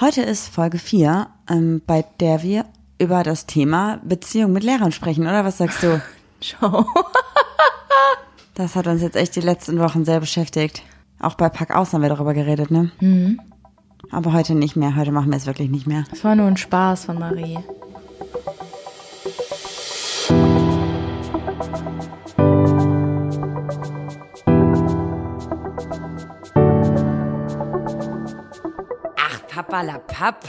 Heute ist Folge 4, ähm, bei der wir über das Thema Beziehung mit Lehrern sprechen, oder was sagst du? Schau. Das hat uns jetzt echt die letzten Wochen sehr beschäftigt. Auch bei Pack aus haben wir darüber geredet, ne? Mhm. Aber heute nicht mehr. Heute machen wir es wirklich nicht mehr. Es war nur ein Spaß von Marie. Ach, Papa la Papp.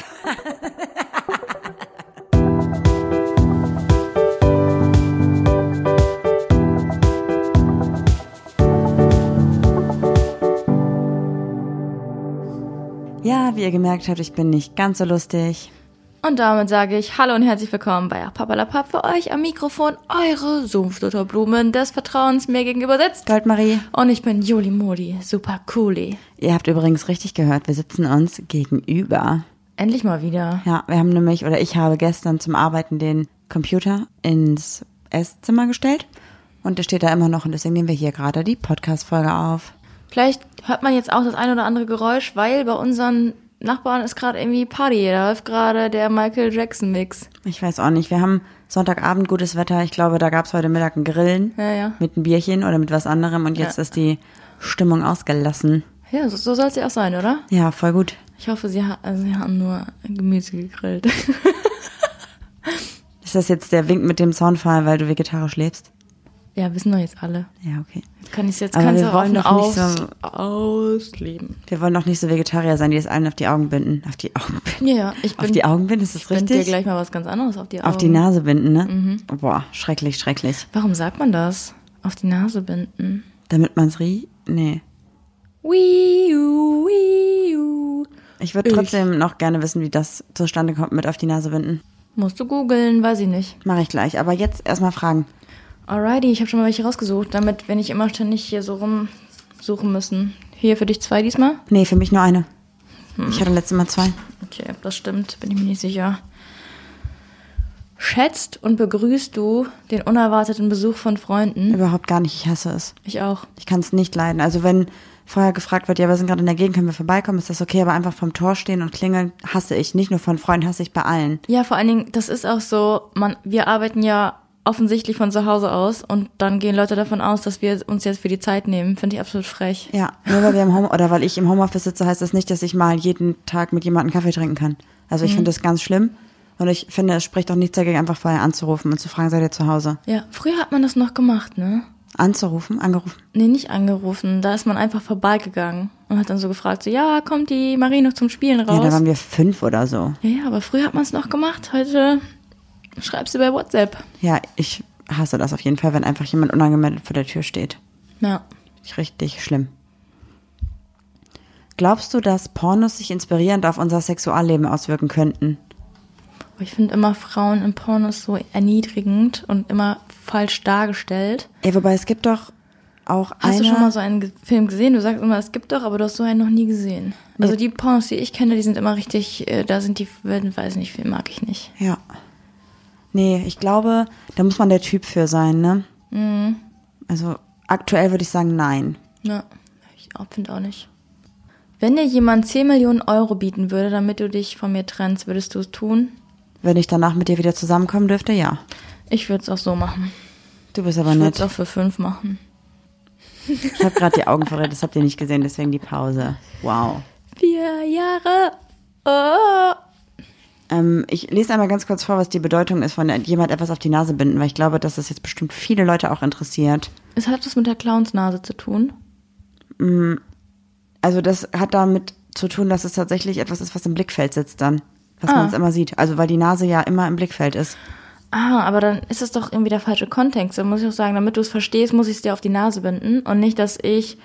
Ja, wie ihr gemerkt habt, ich bin nicht ganz so lustig. Und damit sage ich Hallo und herzlich willkommen bei Papalapap für euch am Mikrofon, eure Sumpfdutterblumen des Vertrauens mir gegenüber sitzt. Goldmarie. Und ich bin Juli Modi, super cooli. Ihr habt übrigens richtig gehört, wir sitzen uns gegenüber. Endlich mal wieder. Ja, wir haben nämlich, oder ich habe gestern zum Arbeiten den Computer ins Esszimmer gestellt. Und der steht da immer noch und deswegen nehmen wir hier gerade die Podcast-Folge auf. Vielleicht hört man jetzt auch das ein oder andere Geräusch, weil bei unseren Nachbarn ist gerade irgendwie Party. Da läuft gerade der Michael Jackson Mix. Ich weiß auch nicht, wir haben Sonntagabend gutes Wetter. Ich glaube, da gab es heute Mittag ein Grillen Ja, ja. mit einem Bierchen oder mit was anderem und jetzt Ja. ist die Stimmung ausgelassen. Ja, so, so soll es ja auch sein, oder? Ja, voll gut. Ich hoffe, sie, ha also sie haben nur Gemüse gegrillt. Ist das jetzt der Wink mit dem Soundfall, weil du vegetarisch lebst? Ja, wissen doch jetzt alle. Ja, okay. Jetzt kann ich jetzt Aber kannst wir wollen doch nicht aus, so- ausleben. Wir wollen doch nicht so Vegetarier sein, die es allen auf die Augen binden. Auf die Augen binden. Ja, ja, ich bin, Auf die Augen binden, ist das ich bind dir richtig? gleich mal was ganz anderes auf die Augen. Auf die Nase binden, ne? Mhm. Boah, schrecklich, schrecklich. Warum sagt man das? Auf die Nase binden. Damit man's riecht? Nee. Wii -u, wii -u. Ich würde Ich. trotzdem noch gerne wissen, wie das zustande kommt mit auf die Nase binden. Musst du googeln, weiß ich nicht. Mache ich gleich. Aber jetzt erstmal fragen. Alrighty, ich habe schon mal welche rausgesucht, damit wir nicht immer ständig hier so rumsuchen müssen. Hier für dich zwei diesmal? Nee, für mich nur eine. Hm. Ich hatte letztes Mal zwei. Okay, das stimmt, bin ich mir nicht sicher. Schätzt und begrüßt du den unerwarteten Besuch von Freunden? Überhaupt gar nicht. Ich hasse es. Ich auch. Ich kann es nicht leiden. Also wenn vorher gefragt wird, ja, wir sind gerade in der Gegend, können wir vorbeikommen, ist das okay, aber einfach vom Tor stehen und klingeln, hasse ich. Nicht nur von Freunden, hasse ich bei allen. Ja, vor allen Dingen, das ist auch so, man, wir arbeiten ja offensichtlich von zu Hause aus und dann gehen Leute davon aus, dass wir uns jetzt für die Zeit nehmen. Finde ich absolut frech. Ja, nur weil wir im Home oder weil ich im Homeoffice sitze, heißt das nicht, dass ich mal jeden Tag mit jemandem Kaffee trinken kann. Also ich finde das ganz schlimm. Und ich finde, es spricht auch nichts dagegen, einfach vorher anzurufen und zu fragen, seid ihr zu Hause? Ja, früher hat man das noch gemacht, ne? Anzurufen, angerufen. Nee, nicht angerufen. Da ist man einfach vorbeigegangen und hat dann so gefragt, so, ja, kommt die Marie noch zum Spielen raus? Ja, da waren wir fünf oder so. ja, ja, aber früher hat man es noch gemacht. Heute schreibst du bei WhatsApp. Ja, ich hasse das auf jeden Fall, wenn einfach jemand unangemeldet vor der Tür steht. Ja. Richtig schlimm. Glaubst du, dass Pornos sich inspirierend auf unser Sexualleben auswirken könnten? Aber ich finde immer Frauen in Pornos so erniedrigend und immer falsch dargestellt. Ja, wobei es gibt doch auch Hast eine... du schon mal so einen Film gesehen? Du sagst immer, es gibt doch, aber du hast so einen noch nie gesehen. Also die Pornos, die ich kenne, die sind immer richtig, äh, da sind die, weiß nicht, viel mag ich nicht. Ja. Nee, ich glaube, da muss man der Typ für sein, ne? Mhm. Also aktuell würde ich sagen, nein. Ja, ich finde auch nicht. Wenn dir jemand 10 Millionen Euro bieten würde, damit du dich von mir trennst, würdest du es tun? Wenn ich danach mit dir wieder zusammenkommen dürfte, ja. Ich würde es auch so machen. Du bist aber Ich würde nett. es auch für fünf machen. Ich habe gerade die Augen verrät, das habt ihr nicht gesehen, deswegen die Pause. Wow. Vier Jahre. Oh. Ähm, ich lese einmal ganz kurz vor, was die Bedeutung ist von jemand etwas auf die Nase binden, weil ich glaube, dass das jetzt bestimmt viele Leute auch interessiert. Es hat was mit der Clownsnase zu tun. Also das hat damit zu tun, dass es tatsächlich etwas ist, was im Blickfeld sitzt dann. Was Ah. man es immer sieht. Also weil die Nase ja immer im Blickfeld ist. Ah, aber dann ist es doch irgendwie der falsche Kontext. Dann muss ich auch sagen, damit du es verstehst, muss ich es dir auf die Nase binden und nicht, dass ich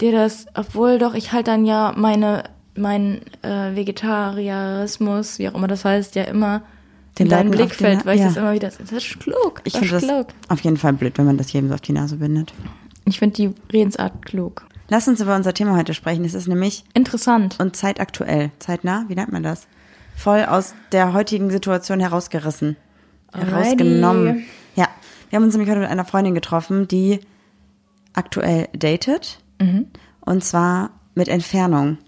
dir das, obwohl doch ich halt dann ja meine, mein äh, Vegetarianismus, wie auch immer das heißt, ja immer Den in deinem Blickfeld, weil ich ja. das immer wieder, das ist klug. Ich das finde ist das klug. auf jeden Fall blöd, wenn man das jedem so auf die Nase bindet. Ich finde die Redensart klug. Lass uns über unser Thema heute sprechen. Es ist nämlich Interessant. und zeitaktuell. Zeitnah, wie nennt man das? Voll aus der heutigen Situation herausgerissen. Alrighty. Herausgenommen. Ja. Wir haben uns nämlich heute mit einer Freundin getroffen, die aktuell datet. Mhm. Und zwar mit Entfernung.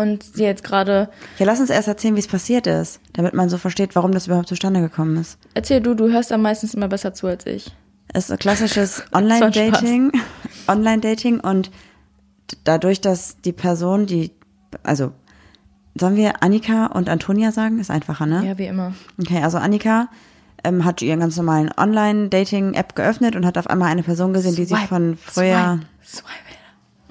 Ja. und sie jetzt gerade. Ja, lass uns erst erzählen, wie es passiert ist, damit man so versteht, warum das überhaupt zustande gekommen ist. Erzähl du, du hörst am meistens immer besser zu als ich. Es ist ein klassisches Online-Dating. Online-Dating und dadurch, dass die Person, die, also sollen wir Annika und Antonia sagen? Ist einfacher, ne? Ja, wie immer. Okay, also Annika ähm, hat ihren ganz normalen Online-Dating-App geöffnet und hat auf einmal eine Person gesehen, die sie Swipe, von früher, Swipe, swipe.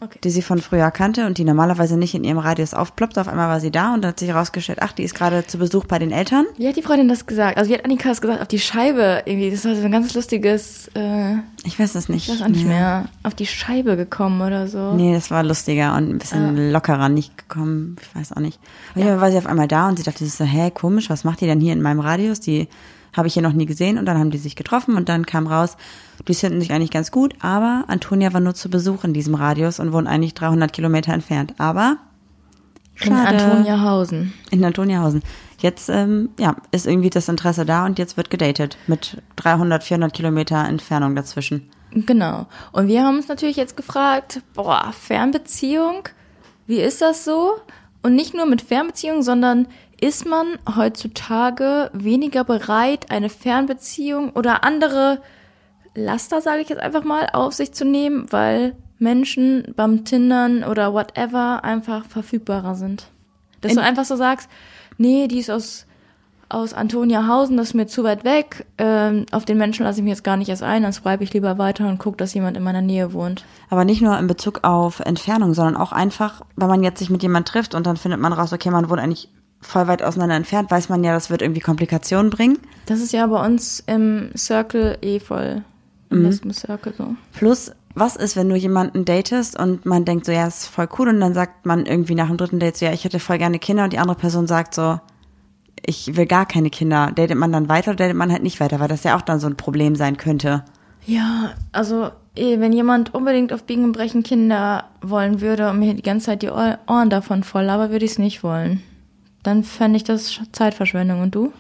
Okay. die sie von früher kannte und die normalerweise nicht in ihrem Radius aufploppt. Auf einmal war sie da und dann hat sich herausgestellt, ach, die ist gerade zu Besuch bei den Eltern. Wie hat die Freundin das gesagt? Also wie hat Annika das gesagt? Auf die Scheibe irgendwie. Das war so ein ganz lustiges, äh, Ich weiß es nicht. ich weiß auch nicht Ja. mehr. Auf die Scheibe gekommen oder so. Nee, das war lustiger und ein bisschen lockerer nicht gekommen. Ich weiß auch nicht. Auf Fall war sie auf einmal da und sie dachte so, hä, komisch, was macht die denn hier in meinem Radius? Die habe ich hier noch nie gesehen. Und dann haben die sich getroffen und dann kam raus, die finden sich eigentlich ganz gut, aber Antonia war nur zu Besuch in diesem Radius und wohnt eigentlich 300 Kilometer entfernt. Aber In schade. Antoniahausen. in Antoniahausen. Jetzt ähm, ja, ist irgendwie das Interesse da und jetzt wird gedatet mit 300, 400 Kilometer Entfernung dazwischen. Genau. Und wir haben uns natürlich jetzt gefragt, boah, Fernbeziehung, wie ist das so? Und nicht nur mit Fernbeziehung, sondern ist man heutzutage weniger bereit, eine Fernbeziehung oder andere Laster, sage ich jetzt einfach mal, auf sich zu nehmen, weil Menschen beim Tindern oder whatever einfach verfügbarer sind. Dass du einfach so sagst, nee, die ist aus, aus Antoniahausen, das ist mir zu weit weg, ähm, auf den Menschen lasse ich mich jetzt gar nicht erst ein, dann swipe ich lieber weiter und gucke, dass jemand in meiner Nähe wohnt. Aber nicht nur in Bezug auf Entfernung, sondern auch einfach, wenn man jetzt sich mit jemand trifft und dann findet man raus, okay, man wohnt eigentlich voll weit auseinander entfernt, weiß man ja, das wird irgendwie Komplikationen bringen. Das ist ja bei uns im Circle eh voll. Im Lesben Circle so. Plus, was ist, wenn du jemanden datest und man denkt so, ja, ist voll cool und dann sagt man irgendwie nach dem dritten Date so, ja, ich hätte voll gerne Kinder und die andere Person sagt so, ich will gar keine Kinder. Datet man dann weiter oder datet man halt nicht weiter, weil das ja auch dann so ein Problem sein könnte. Ja, also eh, wenn jemand unbedingt auf Biegen und Brechen Kinder wollen würde und mir die ganze Zeit die Ohr- Ohren davon voll, aber würde ich es nicht wollen. Dann fände ich das Sch- Zeitverschwendung. Und du?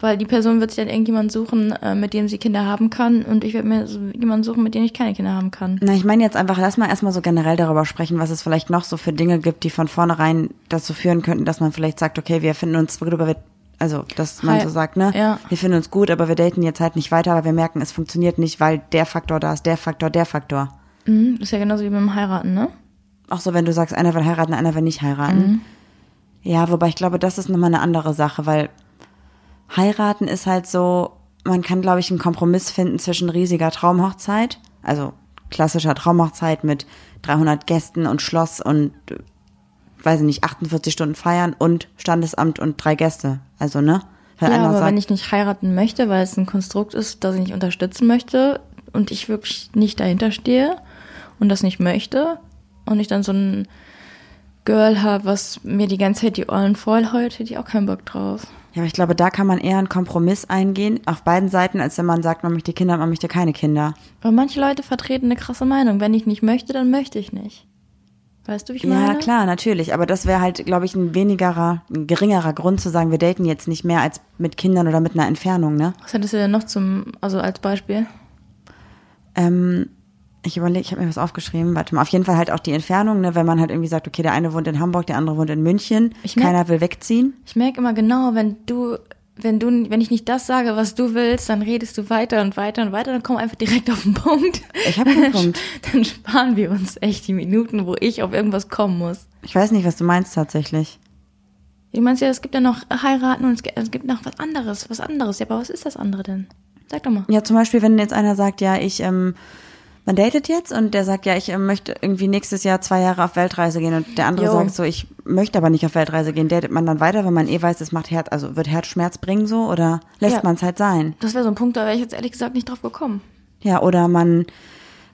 Weil die Person wird sich dann irgendjemand suchen, äh, mit dem sie Kinder haben kann und ich werde mir jemanden suchen, mit dem ich keine Kinder haben kann. Na, ich meine jetzt einfach, lass mal erstmal so generell darüber sprechen, was es vielleicht noch so für Dinge gibt, die von vornherein dazu führen könnten, dass man vielleicht sagt, okay, wir finden uns gut, aber wir, also, dass man Hi- so sagt, ne, ja. wir finden uns gut, aber wir daten jetzt halt nicht weiter, weil wir merken, es funktioniert nicht, weil der Faktor da ist, der Faktor, der Faktor. Mhm, das ist ja genauso wie beim Heiraten, ne? Auch so, wenn du sagst, einer will heiraten, einer will nicht heiraten. Ja, wobei ich glaube, das ist nochmal eine andere Sache, weil heiraten ist halt so, man kann, glaube ich, einen Kompromiss finden zwischen riesiger Traumhochzeit, also klassischer Traumhochzeit mit 300 Gästen und Schloss und, weiß ich nicht, 48 Stunden feiern und Standesamt und drei Gäste. Also, ne? Wenn Ja, aber sagt, wenn ich nicht heiraten möchte, weil es ein Konstrukt ist, das ich nicht unterstützen möchte und ich wirklich nicht dahinter stehe und das nicht möchte und ich dann so ein Girl habe, was mir die ganze Zeit die Ohren voll heult, hätte ich auch keinen Bock drauf. ja, aber ich glaube, da kann man eher einen Kompromiss eingehen, auf beiden Seiten, als wenn man sagt, man möchte Kinder, man möchte keine Kinder. Aber manche Leute vertreten eine krasse Meinung. Wenn ich nicht möchte, dann möchte ich nicht. Weißt du, wie ich meine? Ja, klar, natürlich. Aber das wäre halt, glaube ich, ein wenigerer, ein geringerer Grund zu sagen, wir daten jetzt nicht mehr als mit Kindern oder mit einer Entfernung, ne? Was hättest du denn noch zum, also als Beispiel? Ähm, ich überlege, ich habe mir was aufgeschrieben. Warte mal, auf jeden Fall halt auch die Entfernung, ne? Wenn man halt irgendwie sagt, okay, der eine wohnt in Hamburg, der andere wohnt in München, Ich merk- keiner will wegziehen. Ich merke immer genau, wenn du, wenn du, wenn ich nicht das sage, was du willst, dann redest du weiter und weiter und weiter, dann komm einfach direkt auf den Punkt. Ich hab keinen Punkt. Dann sparen wir uns echt die Minuten, wo ich auf irgendwas kommen muss. Ich weiß nicht, was du meinst tatsächlich. Du meinst ja, es gibt ja noch heiraten und es gibt, es gibt noch was anderes, was anderes. Ja, aber was ist das andere denn? Sag doch mal. Ja, zum Beispiel, wenn jetzt einer sagt, ja, ich, ähm, man datet jetzt und der sagt, ja, ich ähm, möchte irgendwie nächstes Jahr zwei Jahre auf Weltreise gehen und der andere Jo. sagt so, ich möchte aber nicht auf Weltreise gehen, datet man dann weiter, wenn man eh weiß, es macht Herz, also wird Herzschmerz bringen so oder lässt Ja. man es halt sein? Das wäre so ein Punkt, da wäre ich jetzt ehrlich gesagt nicht drauf gekommen. Ja, oder man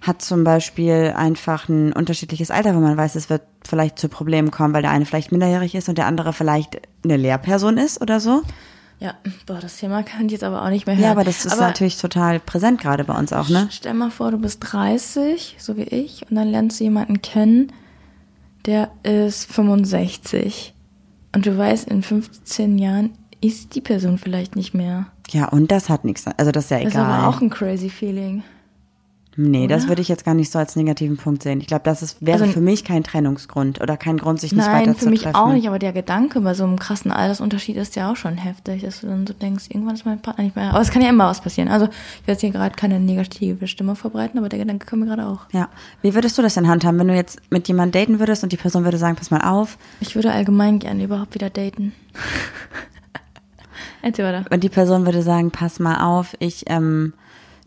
hat zum Beispiel einfach ein unterschiedliches Alter, wo man weiß, es wird vielleicht zu Problemen kommen, weil der eine vielleicht minderjährig ist und der andere vielleicht eine Lehrperson ist oder so. Ja, boah, das Thema kann ich jetzt aber auch nicht mehr hören. Ja, aber das ist natürlich total präsent gerade bei uns auch, ne? Stell mal vor, du bist 30, so wie ich, und dann lernst du jemanden kennen, der ist 65. Und du weißt, in 15 Jahren ist die Person vielleicht nicht mehr. Ja, und das hat nichts, also das ist ja Das ist egal. aber auch ein crazy Feeling. Nee, das Oder? würde ich jetzt gar nicht so als negativen Punkt sehen. Ich glaube, das ist, wäre Also- für mich kein Trennungsgrund oder kein Grund, sich nicht Nein, weiter für zu mich treffen. auch nicht, aber der Gedanke bei so einem krassen Altersunterschied ist ja auch schon heftig, dass du dann so denkst, irgendwann ist mein Partner nicht mehr. Aber es kann ja immer was passieren. Also ich werde jetzt hier gerade keine negative Stimme verbreiten, aber der Gedanke kommt mir gerade auch. Ja. Wie würdest du das denn handhaben, wenn du jetzt mit jemandem daten würdest und die Person würde sagen, pass mal auf, Ich würde allgemein gerne überhaupt wieder daten. Erzähl weiter. und die Person würde sagen, pass mal auf, ich, ähm,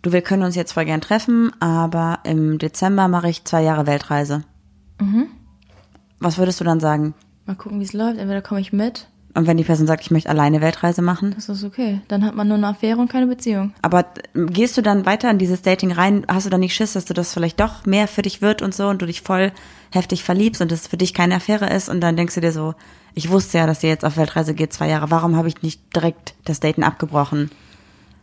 du, wir können uns jetzt voll gern treffen, aber im Dezember mache ich zwei Jahre Weltreise. Mhm. Was würdest du dann sagen? Mal gucken, wie es läuft. Entweder komme ich mit, Und wenn die Person sagt, ich möchte alleine Weltreise machen? das ist okay. Dann hat man nur eine Affäre und keine Beziehung. Aber äh, gehst du dann weiter in dieses Dating rein? Hast du dann nicht Schiss, dass du das vielleicht doch mehr für dich wird und so und du dich voll heftig verliebst und es für dich keine Affäre ist und dann denkst du dir so, ich wusste ja, dass ihr jetzt auf Weltreise geht, zwei Jahre. Warum habe ich nicht direkt das Daten abgebrochen?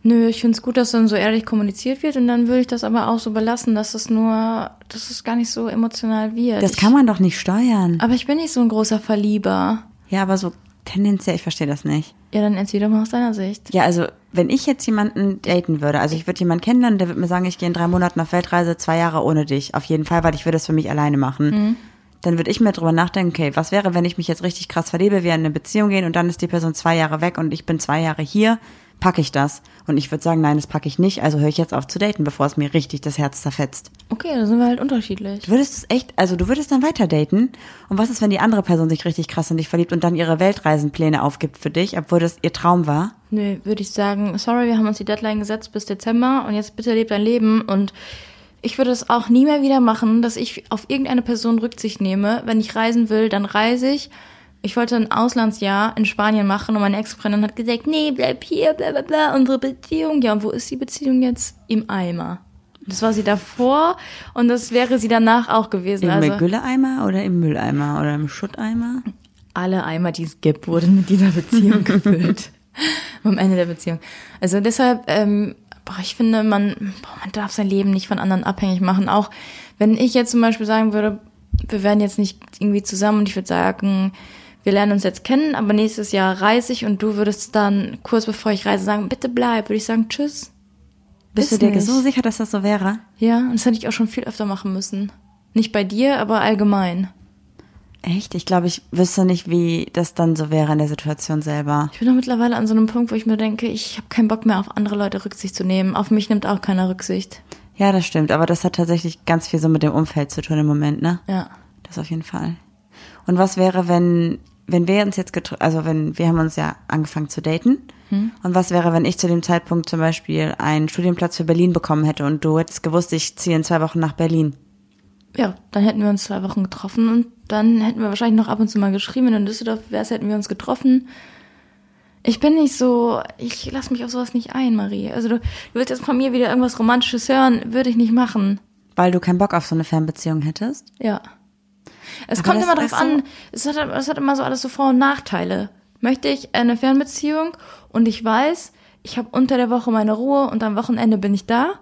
Nö, ich finde es gut, dass dann so ehrlich kommuniziert wird und dann würde ich das aber auch so belassen, dass es nur, dass es gar nicht so emotional wird. Das kann man doch nicht steuern. Aber ich bin nicht so ein großer Verlieber. Ja, aber so tendenziell, ich verstehe das nicht. Ja, dann erzähl doch mal aus deiner Sicht. Ja, also wenn ich jetzt jemanden daten würde, also ich würde jemanden kennenlernen, der würde mir sagen, ich gehe in drei Monaten auf Weltreise, zwei Jahre ohne dich, auf jeden Fall, weil ich würde das für mich alleine machen. Dann würde ich mir drüber nachdenken, okay, was wäre, wenn ich mich jetzt richtig krass verliebe, wir in eine Beziehung gehen und dann ist die Person zwei Jahre weg und ich bin zwei Jahre hier, packe ich das? Und ich würde sagen, nein, das packe ich nicht, also höre ich jetzt auf zu daten, bevor es mir richtig das Herz zerfetzt. Okay, da sind wir halt unterschiedlich. Du würdest es echt, also du würdest dann weiter daten. Und was ist, wenn die andere Person sich richtig krass in dich verliebt und dann ihre Weltreisenpläne aufgibt für dich, obwohl das ihr Traum war? Nö, würde ich sagen, sorry, wir haben uns die Deadline gesetzt bis Dezember und jetzt bitte lebt dein Leben und ich würde es auch nie mehr wieder machen, dass ich auf irgendeine Person Rücksicht nehme. Wenn ich reisen will, dann reise ich. Ich wollte ein Auslandsjahr in Spanien machen und meine Ex-Freundin hat gesagt, nee, bleib hier, bla bla bla, unsere Beziehung. Ja, und wo ist die Beziehung jetzt? Im Eimer. Das war sie davor und das wäre sie danach auch gewesen. Im also Gülleimer oder im Mülleimer oder im Schutteimer? alle Eimer, die es gibt, wurden mit dieser Beziehung gefüllt. Am Ende der Beziehung. Also deshalb, ähm, boah, ich finde, man, boah, man darf sein Leben nicht von anderen abhängig machen. Auch wenn ich jetzt zum Beispiel sagen würde, wir werden jetzt nicht irgendwie zusammen und ich würde sagen, wir lernen uns jetzt kennen, aber nächstes Jahr reise ich und du würdest dann kurz bevor ich reise sagen, bitte bleib, würde ich sagen, tschüss. Bist Ist du dir nicht. so sicher, dass das so wäre? Ja, und das hätte ich auch schon viel öfter machen müssen. Nicht bei dir, aber allgemein. Echt? Ich glaube, ich wüsste nicht, wie das dann so wäre in der Situation selber. Ich bin doch mittlerweile an so einem Punkt, wo ich mir denke, ich habe keinen Bock mehr auf andere Leute Rücksicht zu nehmen. Auf mich nimmt auch keiner Rücksicht. Ja, das stimmt, aber das hat tatsächlich ganz viel so mit dem Umfeld zu tun im Moment, ne? Ja. Das auf jeden Fall. Und was wäre, wenn, wenn wir uns jetzt getro also wenn, wir haben uns ja angefangen zu daten. Und was wäre, wenn ich zu dem Zeitpunkt zum Beispiel einen Studienplatz für Berlin bekommen hätte und du hättest gewusst, ich ziehe in zwei Wochen nach Berlin? Ja, dann hätten wir uns zwei Wochen getroffen und dann hätten wir wahrscheinlich noch ab und zu mal geschrieben. Wenn du in Düsseldorf wärst, hätten wir uns getroffen. Ich bin nicht so, ich lass mich auf sowas nicht ein, Marie. Also du, du willst jetzt von mir wieder irgendwas Romantisches hören, würde ich nicht machen. Weil du keinen Bock auf so eine Fernbeziehung hättest? Ja. Es Aber kommt immer drauf so- an, es hat, es hat immer so alles so Vor- und Nachteile. Möchte ich eine Fernbeziehung und ich weiß, ich habe unter der Woche meine Ruhe und am Wochenende bin ich da?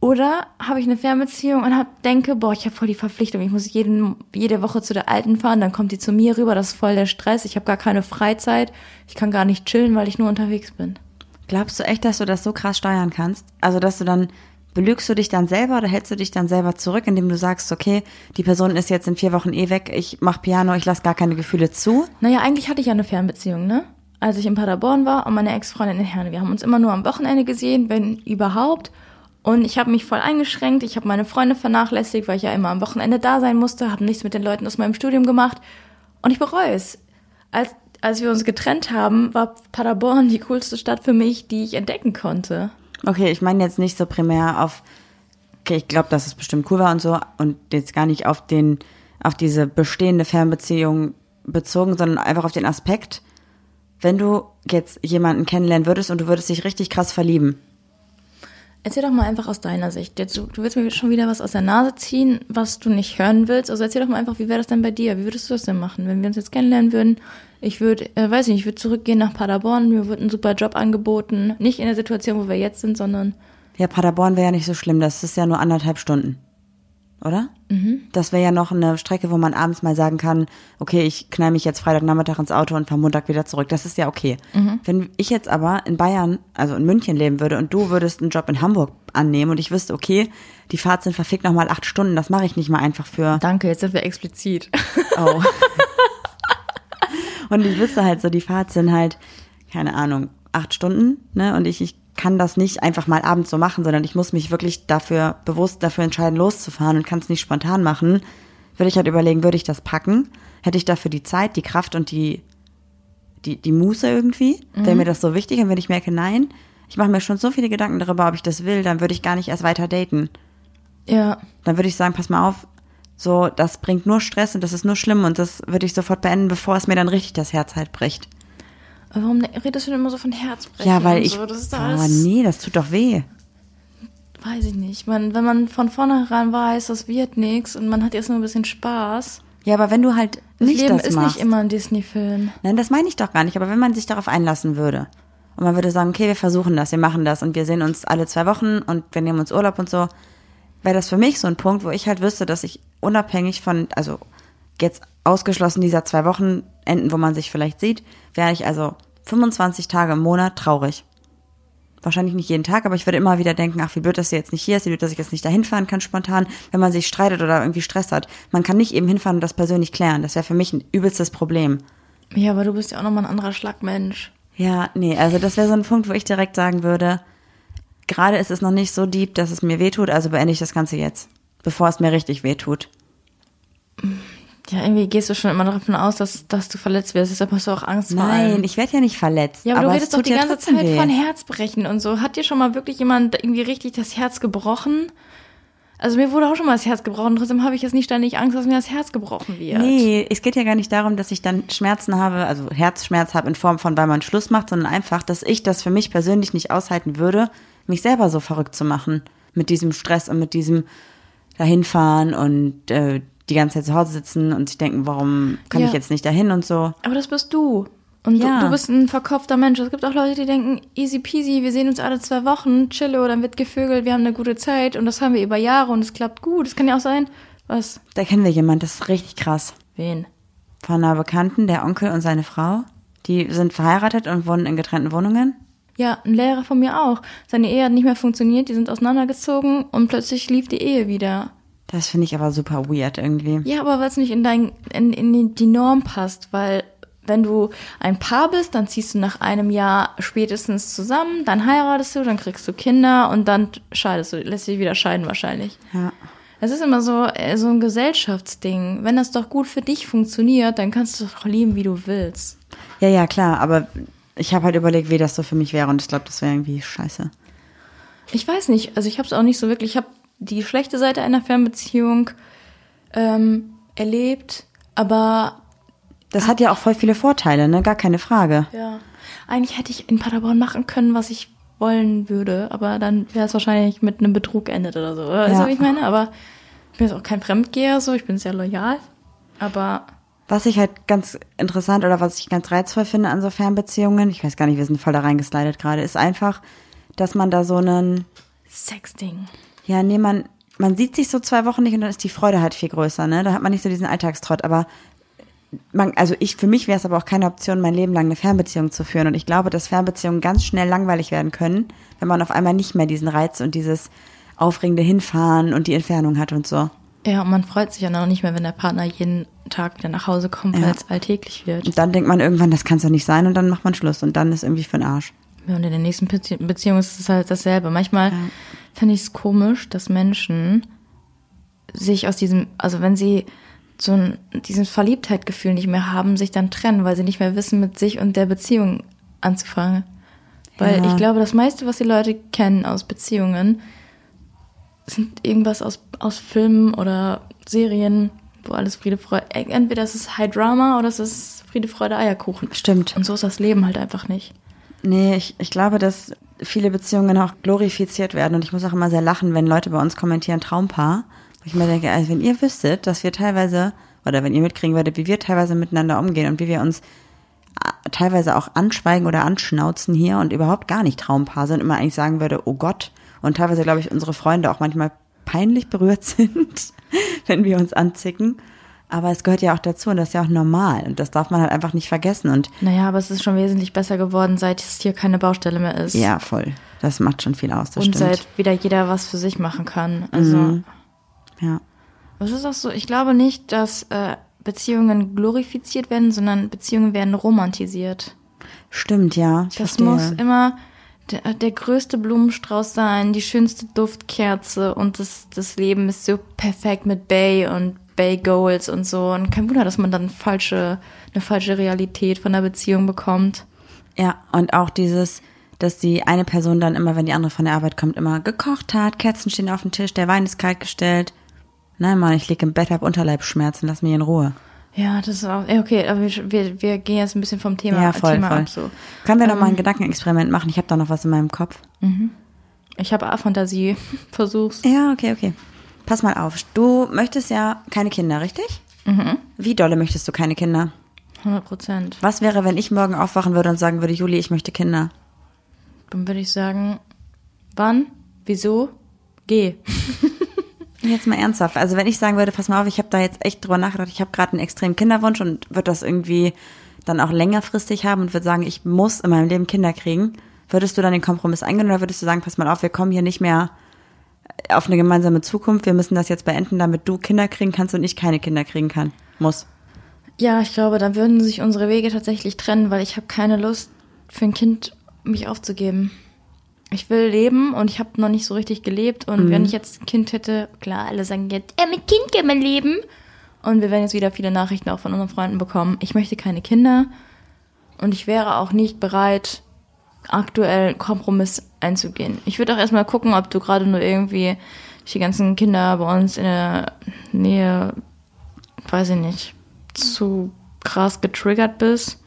Oder habe ich eine Fernbeziehung und hab, denke, boah, ich habe voll die Verpflichtung, ich muss jeden, jede Woche zu der Alten fahren, dann kommt die zu mir rüber, das ist voll der Stress, ich habe gar keine Freizeit, ich kann gar nicht chillen, weil ich nur unterwegs bin. Glaubst du echt, dass du das so krass steuern kannst? Also, dass du dann, belügst du dich dann selber oder hältst du dich dann selber zurück, indem du sagst, okay, die Person ist jetzt in vier Wochen eh weg, ich mach Piano, ich lasse gar keine Gefühle zu? Naja, eigentlich hatte ich ja eine Fernbeziehung, ne? Als ich in Paderborn war und meine Ex-Freundin in Herne. Wir haben uns immer nur am Wochenende gesehen, wenn überhaupt. Und ich habe mich voll eingeschränkt. Ich habe meine Freunde vernachlässigt, weil ich ja immer am Wochenende da sein musste, habe nichts mit den Leuten aus meinem Studium gemacht. Und ich bereue es. Als, als wir uns getrennt haben, war Paderborn die coolste Stadt für mich, die ich entdecken konnte. Okay, ich meine jetzt nicht so primär auf, okay, ich glaube, dass es bestimmt cool war und so und jetzt gar nicht auf den, auf diese bestehende Fernbeziehung bezogen, sondern einfach auf den Aspekt, wenn du jetzt jemanden kennenlernen würdest und du würdest dich richtig krass verlieben. Erzähl doch mal einfach aus deiner Sicht. Jetzt, du, willst mir schon wieder was aus der Nase ziehen, was du nicht hören willst. Also erzähl doch mal einfach, wie wäre das denn bei dir? Wie würdest du das denn machen, wenn wir uns jetzt kennenlernen würden? Ich würde, äh, weiß nicht, ich würde zurückgehen nach Paderborn, mir wird ein super Job angeboten. Nicht in der Situation, wo wir jetzt sind, sondern Ja, Paderborn wäre ja nicht so schlimm, das ist ja nur anderthalb Stunden. Oder? Mhm. Das wäre ja noch eine Strecke, wo man abends mal sagen kann, okay, ich knall mich jetzt Freitagnachmittag ins Auto und fahr Montag wieder zurück. Das ist ja okay. Wenn ich jetzt aber in Bayern, also in München leben würde und du würdest einen Job in Hamburg annehmen und ich wüsste, okay, die Fahrt sind verfickt nochmal acht Stunden, das mache ich nicht mal einfach für. Danke, jetzt sind wir explizit. Oh. und ich wüsste halt so, die Fahrt sind halt, keine Ahnung, acht Stunden, ne? Und ich, ich kann das nicht einfach mal abends so machen, sondern ich muss mich wirklich dafür bewusst dafür entscheiden, loszufahren und kann es nicht spontan machen. Würde ich halt überlegen, würde ich das packen? Hätte ich dafür die Zeit, die Kraft und die, die, die Muße irgendwie? Mhm. Wäre mir das so wichtig? Und wenn ich merke, nein, ich mache mir schon so viele Gedanken darüber, ob ich das will, dann würde ich gar nicht erst weiter daten. Ja. Dann würde ich sagen, pass mal auf, so, das bringt nur Stress und das ist nur schlimm und das würde ich sofort beenden, bevor es mir dann richtig das Herz halt bricht. Warum redest du denn immer so von Herzbrechen? Ja, weil ich. So? Das oh, alles, nee, das tut doch weh. Weiß ich nicht. Man, wenn man von vornherein weiß, das wird nichts und man hat jetzt nur ein bisschen Spaß. Ja, aber wenn du halt Das nicht Leben das ist machst. nicht immer ein Disney-Film. Nein, das meine ich doch gar nicht. Aber wenn man sich darauf einlassen würde und man würde sagen, okay, wir versuchen das, wir machen das und wir sehen uns alle zwei Wochen und wir nehmen uns Urlaub und so, wäre das für mich so ein Punkt, wo ich halt wüsste, dass ich unabhängig von, also jetzt ausgeschlossen dieser zwei Wochenenden, wo man sich vielleicht sieht, wäre ich also 25 Tage im Monat traurig. Wahrscheinlich nicht jeden Tag, aber ich würde immer wieder denken, ach, wie blöd, dass sie jetzt nicht hier ist, wie blöd, dass ich jetzt nicht dahin fahren kann spontan, wenn man sich streitet oder irgendwie Stress hat. Man kann nicht eben hinfahren und das persönlich klären. Das wäre für mich ein übelstes Problem. Ja, aber du bist ja auch nochmal ein anderer Schlagmensch. Ja, nee, also das wäre so ein Punkt, wo ich direkt sagen würde, gerade ist es noch nicht so deep, dass es mir wehtut, also beende ich das Ganze jetzt, bevor es mir richtig wehtut. Ja, irgendwie gehst du schon immer davon aus, dass, dass du verletzt wirst. Deshalb hast du auch Angst vor allem. Nein, ich werde ja nicht verletzt. Ja, aber, du es redest doch die ganze Zeit weh. von Herzbrechen und so. Hat dir schon mal wirklich jemand irgendwie richtig das Herz gebrochen? Also mir wurde auch schon mal das Herz gebrochen, trotzdem habe ich jetzt nicht ständig Angst, dass mir das Herz gebrochen wird. Nee, es geht ja gar nicht darum, dass ich dann Schmerzen habe, also Herzschmerz habe in Form von, weil man Schluss macht, sondern einfach, dass ich das für mich persönlich nicht aushalten würde, mich selber so verrückt zu machen. Mit diesem Stress und mit diesem dahinfahren und äh, die ganze Zeit zu Hause sitzen und sich denken, warum kann Ja. ich jetzt nicht dahin und so. Aber das bist du. Und Ja. du, du bist ein verkopfter Mensch. Es gibt auch Leute, die denken, easy peasy, wir sehen uns alle zwei Wochen, chillo, dann wird gevögelt, wir haben eine gute Zeit und das haben wir über Jahre und es klappt gut. Das kann ja auch sein. Was? Da kennen wir jemanden, das ist richtig krass. Wen? Von einer Bekannten, der Onkel und seine Frau, die sind verheiratet und wohnen in getrennten Wohnungen. Ja, ein Lehrer von mir auch. Seine Ehe hat nicht mehr funktioniert, die sind auseinandergezogen und plötzlich lief die Ehe wieder. Das finde ich aber super weird irgendwie. Ja, aber weil es nicht in, dein, in, in die- Norm passt, weil wenn du ein Paar bist, dann ziehst du nach einem Jahr spätestens zusammen, dann heiratest du, dann kriegst du Kinder und dann scheidest du, lässt dich wieder scheiden wahrscheinlich. Ja. Es ist immer so, äh, so ein Gesellschaftsding. Wenn das doch gut für dich funktioniert, dann kannst du doch leben, wie du willst. Ja, ja, klar, aber ich habe halt überlegt, wie das so für mich wäre und ich glaube, das wäre irgendwie scheiße. Ich weiß nicht, also ich habe es auch nicht so wirklich, ich habe die schlechte Seite einer Fernbeziehung ähm, erlebt, aber Das hat ja auch voll viele Vorteile, ne? Gar keine Frage. Ja. Eigentlich hätte ich in Paderborn machen können, was ich wollen würde, aber dann wäre es wahrscheinlich mit einem Betrug geendet oder so. Weißt Ja. du, wie ich meine? Aber ich bin jetzt auch kein Fremdgeher, so, ich bin sehr loyal. Aber Was ich halt ganz interessant oder was ich ganz reizvoll finde an so Fernbeziehungen, ich weiß gar nicht, wir sind voll da reingeslidet gerade, ist einfach, dass man da so einen, Sexting. Ja, nee, man, man sieht sich so zwei Wochen nicht und dann ist die Freude halt viel größer, ne? Da hat man nicht so diesen Alltagstrott, aber man, also ich, für mich wäre es aber auch keine Option, mein Leben lang eine Fernbeziehung zu führen. Und ich glaube, dass Fernbeziehungen ganz schnell langweilig werden können, wenn man auf einmal nicht mehr diesen Reiz und dieses aufregende Hinfahren und die Entfernung hat und so. Ja, und man freut sich ja auch nicht mehr, wenn der Partner jeden Tag wieder nach Hause kommt, weil Ja. es alltäglich wird. Und dann denkt man irgendwann, das kann es doch nicht sein und dann macht man Schluss und dann ist irgendwie für den Arsch. Ja, und in der nächsten Bezie Beziehung ist es halt dasselbe. Manchmal finde ich es komisch, dass Menschen sich aus diesem, also wenn sie so ein, diesen Verliebtheitgefühl nicht mehr haben, sich dann trennen, weil sie nicht mehr wissen, mit sich und der Beziehung anzufangen. Weil Ja. ich glaube, das meiste, was die Leute kennen aus Beziehungen, sind irgendwas aus, aus Filmen oder Serien, wo alles Friede, Freude, entweder es ist High Drama oder es ist Friede, Freude, Eierkuchen. Stimmt. Und so ist das Leben halt einfach nicht. Nee, ich, ich glaube, dass viele Beziehungen auch glorifiziert werden und ich muss auch immer sehr lachen, wenn Leute bei uns kommentieren Traumpaar. Ich mir denke, also wenn ihr wüsstet, dass wir teilweise, oder wenn ihr mitkriegen würdet, wie wir teilweise miteinander umgehen und wie wir uns äh, teilweise auch anschweigen oder anschnauzen hier und überhaupt gar nicht Traumpaar sind, immer eigentlich sagen würde, oh Gott. Und teilweise, glaube ich, unsere Freunde auch manchmal peinlich berührt sind, wenn wir uns anzicken. Aber es gehört ja auch dazu und das ist ja auch normal. Und das darf man halt einfach nicht vergessen. Und Naja, aber es ist schon wesentlich besser geworden, seit es hier keine Baustelle mehr ist. ja, voll. Das macht schon viel aus, das Und stimmt. seit wieder jeder was für sich machen kann. Also, Mhm. ja. es ist auch so, ich glaube nicht, dass äh, Beziehungen glorifiziert werden, sondern Beziehungen werden romantisiert. Stimmt, ja. Das verstehe. muss immer der, der größte Blumenstrauß sein, die schönste Duftkerze und das, das Leben ist so perfekt mit Bay und Bay Goals und so. Und kein Wunder, dass man dann falsche, eine falsche Realität von der Beziehung bekommt. Ja, und auch dieses, dass die eine Person dann immer, wenn die andere von der Arbeit kommt, immer gekocht hat, Kerzen stehen auf dem Tisch, der Wein ist kalt gestellt. Nein, Mann, ich lieg im Bett, hab Unterleibsschmerzen, lass mich in Ruhe. Ja, das ist auch, okay, aber wir, wir, wir gehen jetzt ein bisschen vom Thema, Ja, voll, Thema voll. ab. So. Können wir noch Ähm. mal ein Gedankenexperiment machen? Ich habe da noch was in meinem Kopf. Ich habe A-Fantasie, versuch's. Ja, okay, okay. Pass mal auf. Du möchtest ja keine Kinder, richtig? Mhm. Wie dolle möchtest du keine Kinder? 100 Prozent. Was wäre, wenn ich morgen aufwachen würde und sagen würde, Juli, ich möchte Kinder? Dann würde ich sagen, wann, wieso, geh. Jetzt mal ernsthaft. Also wenn ich sagen würde, pass mal auf, ich habe da jetzt echt drüber nachgedacht, ich habe gerade einen extremen Kinderwunsch und würde das irgendwie dann auch längerfristig haben und würde sagen, ich muss in meinem Leben Kinder kriegen, würdest du dann den Kompromiss eingehen oder würdest du sagen, pass mal auf, wir kommen hier nicht mehr auf eine gemeinsame Zukunft, wir müssen das jetzt beenden, damit du Kinder kriegen kannst und ich keine Kinder kriegen kann? Muss. Ja, ich glaube, dann würden sich unsere Wege tatsächlich trennen, weil ich habe keine Lust für ein Kind mich aufzugeben. Ich will leben und ich habe noch nicht so richtig gelebt und wenn ich jetzt ein Kind hätte, klar, alle sagen jetzt, ja, mit Kind kann man leben. Und wir werden jetzt wieder viele Nachrichten auch von unseren Freunden bekommen. Ich möchte keine Kinder und ich wäre auch nicht bereit, aktuell einen Kompromiss einzugehen. Ich würde auch erstmal gucken, ob du gerade nur irgendwie die ganzen Kinder bei uns in der Nähe, weiß ich nicht, zu krass getriggert bist.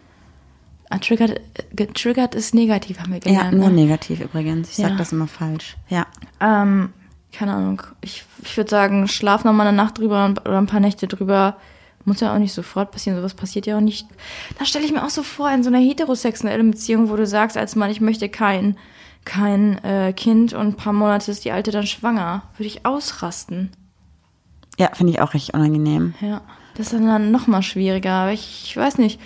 Ah, triggert, getriggert ist negativ, haben wir Ja, gelernt. nur ne? negativ übrigens. Ich Ja. sag das immer falsch. Ja. Ähm, keine Ahnung. Ich, ich würde sagen, schlaf noch mal eine Nacht drüber oder ein paar Nächte drüber. Muss ja auch nicht sofort passieren. Sowas passiert ja auch nicht. Da stelle ich mir auch so vor, in so einer heterosexuellen Beziehung, wo du sagst als Mann, ich möchte kein, kein äh, Kind und ein paar Monate ist die Alte dann schwanger. Würde ich ausrasten. Ja, finde ich auch richtig unangenehm. Ja. Das ist dann noch mal schwieriger. Aber ich, ich weiß nicht.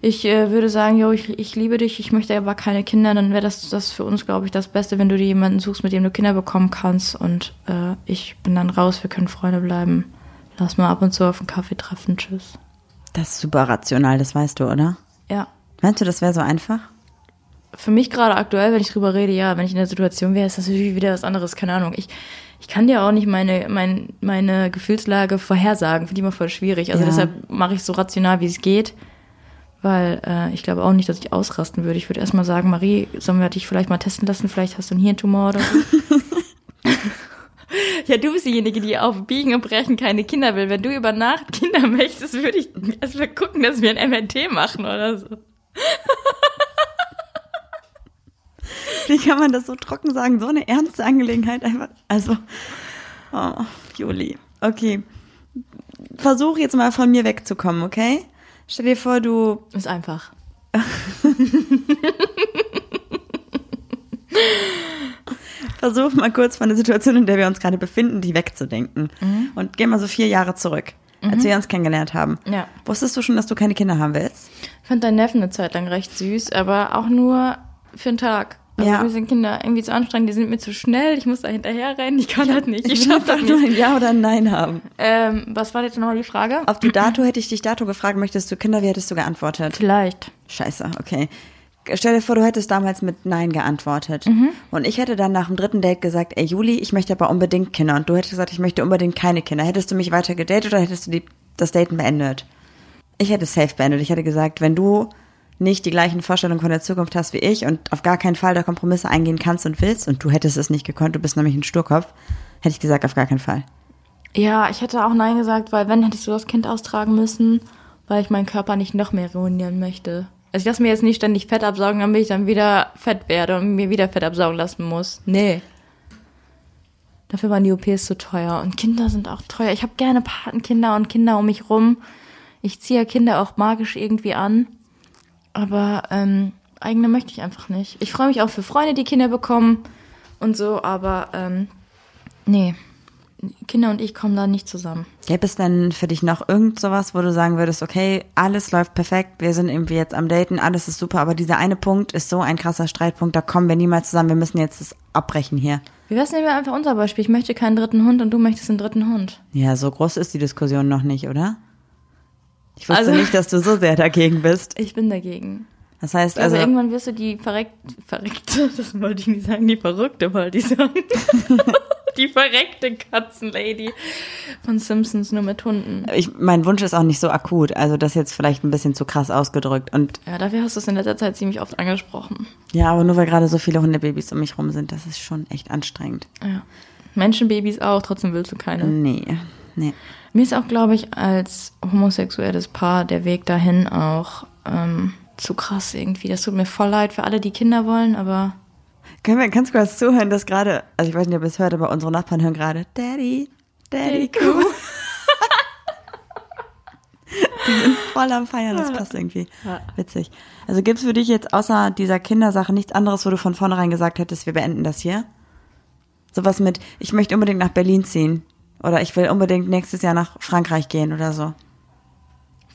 Ich äh, würde sagen, jo, ich, ich liebe dich, ich möchte aber keine Kinder, dann wäre das, das für uns, glaube ich, das Beste, wenn du dir jemanden suchst, mit dem du Kinder bekommen kannst. Und äh, ich bin dann raus, wir können Freunde bleiben. Lass mal ab und zu auf einen Kaffee treffen. Tschüss. Das ist super rational, das weißt du, oder? Ja. Meinst du, das wäre so einfach? Für mich gerade aktuell, wenn ich drüber rede, ja, wenn ich in der Situation wäre, ist das natürlich wieder was anderes, keine Ahnung. Ich, ich kann dir auch nicht meine, mein, meine Gefühlslage vorhersagen, finde ich immer voll schwierig. Also Ja. deshalb mache ich so rational, wie es geht. Weil äh, ich glaube auch nicht, dass ich ausrasten würde. Ich würde erstmal sagen, Marie, sollen wir dich vielleicht mal testen lassen? Vielleicht hast du einen Hirntumor oder so. ja, du bist diejenige, die auf Biegen und Brechen keine Kinder will. Wenn du über Nacht Kinder möchtest, würde ich erstmal gucken, dass wir ein MRT machen oder so. Wie kann man das so trocken sagen? So eine ernste Angelegenheit einfach. Also, oh, Juli. Okay. Versuch jetzt mal von mir wegzukommen, okay? Stell dir vor, du Ist einfach. versuch mal kurz von der Situation, in der wir uns gerade befinden, die wegzudenken. Und geh mal so vier Jahre zurück, als wir uns kennengelernt haben. Ja. Wusstest du schon, dass du keine Kinder haben willst? Ich fand deinen Neffen eine Zeit lang recht süß, aber auch nur für einen Tag. Also Ja. mir sind Kinder irgendwie zu anstrengend, die sind mir zu schnell, ich muss da hinterher rennen, ich kann das nicht. Ich will schaff das einfach nur nicht. ein Ja oder ein Nein haben. Ähm, was war jetzt nochmal die Frage? Auf die Dato hätte ich dich Dato gefragt, möchtest du Kinder, wie hättest du geantwortet? Vielleicht. Scheiße, okay. Stell dir vor, du hättest damals mit Nein geantwortet. Und ich hätte dann nach dem dritten Date gesagt, ey Juli, ich möchte aber unbedingt Kinder. Und du hättest gesagt, ich möchte unbedingt keine Kinder. Hättest du mich weiter gedatet oder hättest du die, das Daten beendet? Ich hätte safe beendet. Ich hätte gesagt, wenn du nicht die gleichen Vorstellungen von der Zukunft hast wie ich und auf gar keinen Fall da Kompromisse eingehen kannst und willst und du hättest es nicht gekonnt, du bist nämlich ein Sturkopf, hätte ich gesagt, auf gar keinen Fall. Ja, ich hätte auch Nein gesagt, weil wenn hättest du das Kind austragen müssen, weil ich meinen Körper nicht noch mehr ruinieren möchte. Also ich lasse mir jetzt nicht ständig Fett absaugen, damit ich dann wieder fett werde und mir wieder Fett absaugen lassen muss. Nee. Dafür waren die OPs zu teuer und Kinder sind auch teuer. Ich habe gerne Patenkinder und Kinder um mich rum. Ich ziehe Kinder auch magisch irgendwie an. Aber ähm, eigene möchte ich einfach nicht. Ich freue mich auch für Freunde, die Kinder bekommen und so, aber ähm, nee. Kinder und ich kommen da nicht zusammen. Gäbe es denn für dich noch irgend sowas, wo du sagen würdest, okay, alles läuft perfekt, wir sind irgendwie jetzt am Daten, alles ist super, aber dieser eine Punkt ist so ein krasser Streitpunkt, da kommen wir niemals zusammen, wir müssen jetzt das abbrechen hier. Wie wär's nehmen wir einfach unser Beispiel? Ich möchte keinen dritten Hund und du möchtest einen dritten Hund. Ja, so groß ist die Diskussion noch nicht, oder? Ich wusste Also- nicht, dass du so sehr dagegen bist. Ich bin dagegen. Das heißt Also, also, irgendwann wirst du die verreckt, verreckte, das wollte ich nicht sagen, die verrückte wollte ich sagen. die verreckte Katzenlady von Simpsons nur mit Hunden. ich, mein Wunsch ist auch nicht so akut, also das jetzt vielleicht ein bisschen zu krass ausgedrückt. Und Ja, dafür hast du es in letzter Zeit ziemlich oft angesprochen. ja, aber nur weil gerade so viele Hundebabys um mich rum sind, das ist schon echt anstrengend. Ja. Menschenbabys auch, trotzdem willst du keine. Nee, nee. Mir ist auch, glaube ich, als homosexuelles Paar der Weg dahin auch ähm, zu krass irgendwie. Das tut mir voll leid für alle, die Kinder wollen, aber Können wir ganz kurz zuhören, dass gerade, also ich weiß nicht, ob ihr es hört, aber unsere Nachbarn hören gerade Daddy, Daddy Kuh. Die sind voll am Feiern, das passt irgendwie. Ja. Witzig. Also gibt es für dich jetzt außer dieser Kindersache nichts anderes, wo du von vornherein gesagt hättest, wir beenden das hier? Sowas mit, ich möchte unbedingt nach Berlin ziehen. Oder ich will unbedingt nächstes Jahr nach Frankreich gehen oder so.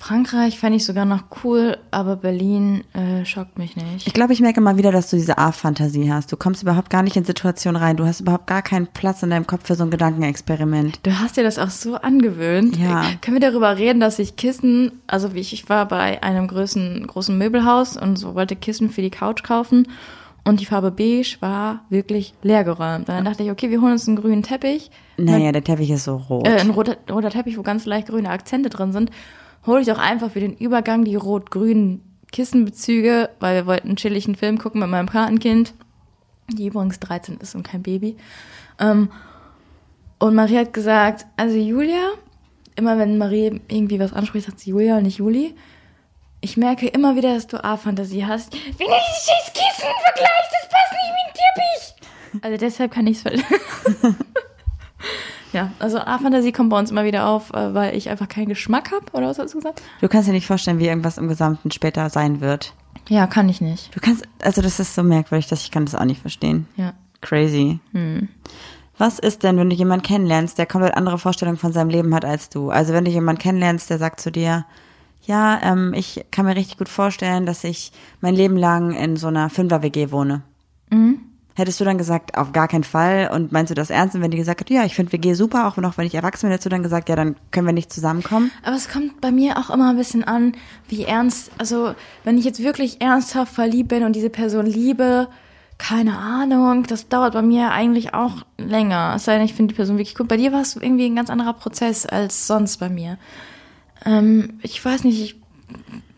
Frankreich fände ich sogar noch cool, aber Berlin äh, schockt mich nicht. Ich glaube, ich merke mal wieder, dass du diese A-Fantasie hast. Du kommst überhaupt gar nicht in Situationen rein. Du hast überhaupt gar keinen Platz in deinem Kopf für so ein Gedankenexperiment. Du hast dir das auch so angewöhnt. Ja. Können wir darüber reden, dass ich Kissen, also wie ich, ich war bei einem großen, großen Möbelhaus und so wollte Kissen für die Couch kaufen und die Farbe beige war wirklich leergeräumt. Und dann dachte ich, okay, wir holen uns einen grünen Teppich. Naja, der Teppich ist so rot. Äh, ein roter, roter Teppich, wo ganz leicht grüne Akzente drin sind. Hole ich doch einfach für den Übergang die rot-grünen Kissenbezüge, weil wir wollten einen chilligen Film gucken mit meinem Patenkind, die übrigens 13 ist und kein Baby. Ähm, und Marie hat gesagt, also Julia, immer wenn Marie irgendwie was anspricht, sagt sie Julia und nicht Juli. Ich merke immer wieder, dass du A-Fantasie hast. Wenn du dieses scheiß Kissen vergleichst, das passt nicht wie ein Teppich. Also deshalb kann ich es Ja, also A-Fantasie kommt bei uns immer wieder auf, äh, weil ich einfach keinen Geschmack habe, oder was hast du gesagt? Du kannst dir nicht vorstellen, wie irgendwas im Gesamten später sein wird. Ja, kann ich nicht. Du kannst, also das ist so merkwürdig, dass ich kann das auch nicht verstehen. Ja. Crazy. Was ist denn, wenn du jemanden kennenlernst, der komplett andere Vorstellungen von seinem Leben hat als du? Also wenn du jemanden kennenlernst, der sagt zu dir, ja, ähm, ich kann mir richtig gut vorstellen, dass ich mein Leben lang in so einer Fünfer-WG wohne. Hättest du dann gesagt, auf gar keinen Fall? Und meinst du das ernst? Und wenn die gesagt hat, ja, ich finde WG super, auch noch wenn ich erwachsen bin, hättest du dann gesagt, ja, dann können wir nicht zusammenkommen? Aber es kommt bei mir auch immer ein bisschen an, wie ernst, also wenn ich jetzt wirklich ernsthaft verliebt bin und diese Person liebe, keine Ahnung, das dauert bei mir eigentlich auch länger. Es sei denn, ich finde die Person wirklich gut. Bei dir war es irgendwie ein ganz anderer Prozess als sonst bei mir. Ähm, ich weiß nicht, ich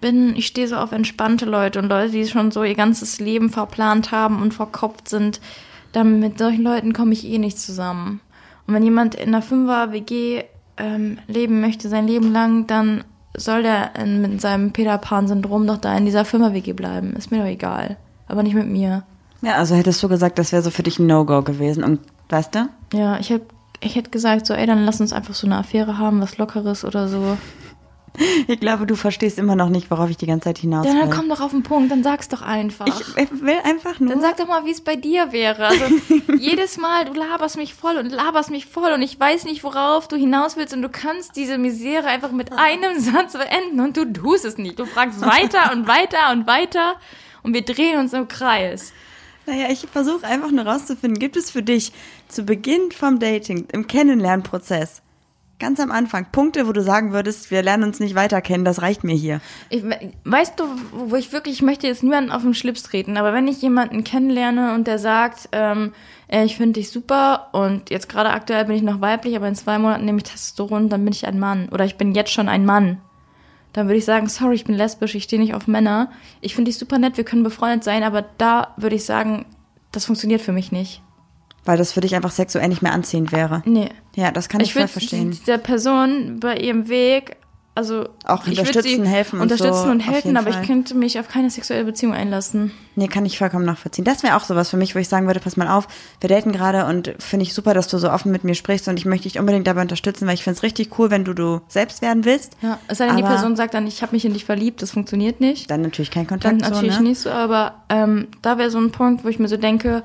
bin, ich stehe so auf entspannte Leute und Leute, die schon so ihr ganzes Leben verplant haben und verkopft sind. Dann mit solchen Leuten komme ich eh nicht zusammen. Und wenn jemand in einer Fünfer-WG ähm, leben möchte sein Leben lang, dann soll der in, mit seinem Peter Pan-Syndrom doch da in dieser Fünfer-WG bleiben. Ist mir doch egal. Aber nicht mit mir. Ja, also hättest du gesagt, das wäre so für dich ein No-Go gewesen. Und weißt du? Ja, ich hätte ich hätt gesagt, so, ey, dann lass uns einfach so eine Affäre haben, was Lockeres oder so. Ich glaube, du verstehst immer noch nicht, worauf ich die ganze Zeit hinaus Ja, will. dann komm doch auf den Punkt, dann sag's doch einfach. ich, ich will einfach nur. Dann sag doch mal, wie es bei dir wäre. Also jedes Mal, du laberst mich voll und laberst mich voll und ich weiß nicht, worauf du hinaus willst und du kannst diese Misere einfach mit einem Satz beenden und du tust es nicht. Du fragst weiter und weiter und weiter und wir drehen uns im Kreis. Naja, ich versuche einfach nur rauszufinden, gibt es für dich zu Beginn vom Dating, im Kennenlernprozess, ganz am Anfang, Punkte, wo du sagen würdest, wir lernen uns nicht weiter kennen, das reicht mir hier. Ich, weißt du, wo ich wirklich, ich möchte jetzt niemanden auf den Schlips treten, aber wenn ich jemanden kennenlerne und der sagt, ähm, ey, ich finde dich super und jetzt gerade aktuell bin ich noch weiblich, aber in zwei Monaten nehme ich Testosteron, dann bin ich ein Mann oder ich bin jetzt schon ein Mann. Dann würde ich sagen, sorry, ich bin lesbisch, ich stehe nicht auf Männer. Ich finde dich super nett, wir können befreundet sein, aber da würde ich sagen, das funktioniert für mich nicht. Weil das für dich einfach sexuell nicht mehr anziehend wäre. Nee. Ja, das kann ich, Ich voll würde verstehen. dieser Person bei ihrem Weg, also Auch unterstützen, sie helfen und unterstützen so, und helfen, aber Fall. ich könnte mich auf keine sexuelle Beziehung einlassen. Nee, kann ich vollkommen nachvollziehen. Das wäre auch sowas für mich, wo ich sagen würde, pass mal auf, wir daten gerade und finde ich super, dass du so offen mit mir sprichst und ich möchte dich unbedingt dabei unterstützen, weil ich finde es richtig cool, wenn du du selbst werden willst. Ja, es sei denn, die Person sagt dann, ich habe mich in dich verliebt, das funktioniert nicht. Dann natürlich kein Dann Kontakt natürlich so, ne? nicht so, aber ähm, da wäre so ein Punkt, wo ich mir so denke,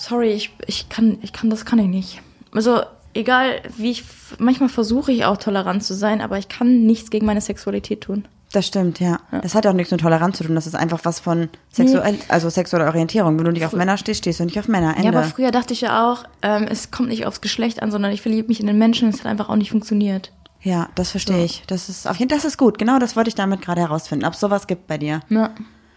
sorry, ich, ich kann, ich kann, das kann ich nicht. Also egal wie ich, manchmal versuche ich auch tolerant zu sein, aber ich kann nichts gegen meine Sexualität tun. Das stimmt, ja. Das hat ja auch nichts mit Toleranz zu tun. Das ist einfach was von sexuell, also sexueller Orientierung. Wenn du nicht auf Männer stehst, stehst du nicht auf Männer. Ende. Ja, aber früher dachte ich ja auch, ähm, es kommt nicht aufs Geschlecht an, sondern ich verliebe mich in den Menschen und es hat einfach auch nicht funktioniert. Ja, das verstehe ich. Das ist auf jeden das ist gut. Genau, das wollte ich damit gerade herausfinden. Ob es sowas gibt bei dir. Ja.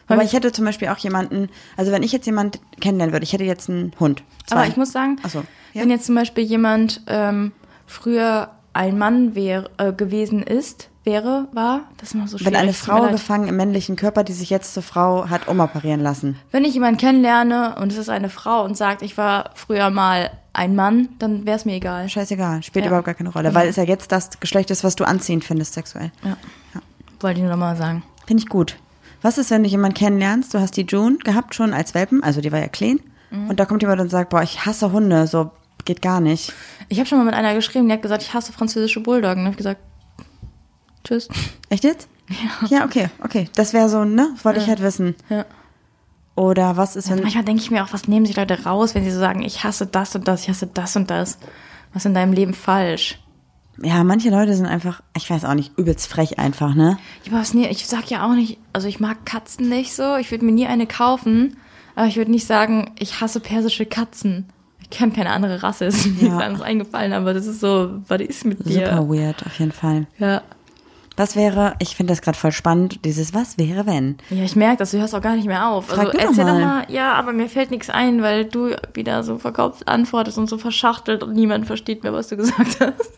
Aber ich hätte zum Beispiel auch jemanden, also wenn ich jetzt jemanden kennenlernen würde, ich hätte jetzt einen Hund. Zwei. Aber ich muss sagen, so, ja. wenn jetzt zum Beispiel jemand ähm, früher ein Mann wär, äh, gewesen ist, wäre, war, das ist immer so schwierig. wenn eine Frau gefangen im männlichen Körper, die sich jetzt zur Frau hat umoperieren lassen. Wenn ich jemanden kennenlerne und es ist eine Frau und sagt, ich war früher mal ein Mann, dann wäre es mir egal. Scheißegal, spielt Ja. überhaupt gar keine Rolle, weil es ja jetzt das Geschlecht ist, was du anziehend findest sexuell. Ja. Wollte ich nur noch mal sagen. Finde ich gut. Was ist, wenn du jemanden kennenlernst, du hast die June gehabt schon als Welpen, also die war ja clean, Mhm. und da kommt jemand und sagt, boah, ich hasse Hunde, so geht gar nicht. Ich habe schon mal mit einer geschrieben, die hat gesagt, ich hasse französische Bulldoggen. Und hab ich gesagt, tschüss. Echt jetzt? Ja. Ja, okay, okay. Das wäre so, ne? Wollte ich halt wissen. Ja. Oder was ist, wenn. Manchmal denke ich mir auch, was nehmen sich Leute raus, wenn sie so sagen, ich hasse das und das, ich hasse das und das. Was ist in deinem Leben falsch? Ja, manche Leute sind einfach, ich weiß auch nicht, übelst frech einfach, ne? Ich, weiß nie, ich sag ja auch nicht, also ich mag Katzen nicht so, ich würde mir nie eine kaufen, aber ich würde nicht sagen, ich hasse persische Katzen. Ich kenne keine andere Rasse, ist mir Ja. anderes eingefallen, aber das ist so, was ist mit dir? Super weird, auf jeden Fall. Ja. Was wäre, ich finde das gerade voll spannend, dieses Was wäre, wenn? Ja, ich merke das, du hörst auch gar nicht mehr auf. Frag also du doch erzähl mal. doch mal, ja, aber mir fällt nichts ein, weil du wieder so verkauft antwortest und so verschachtelt und niemand versteht mehr, was du gesagt hast.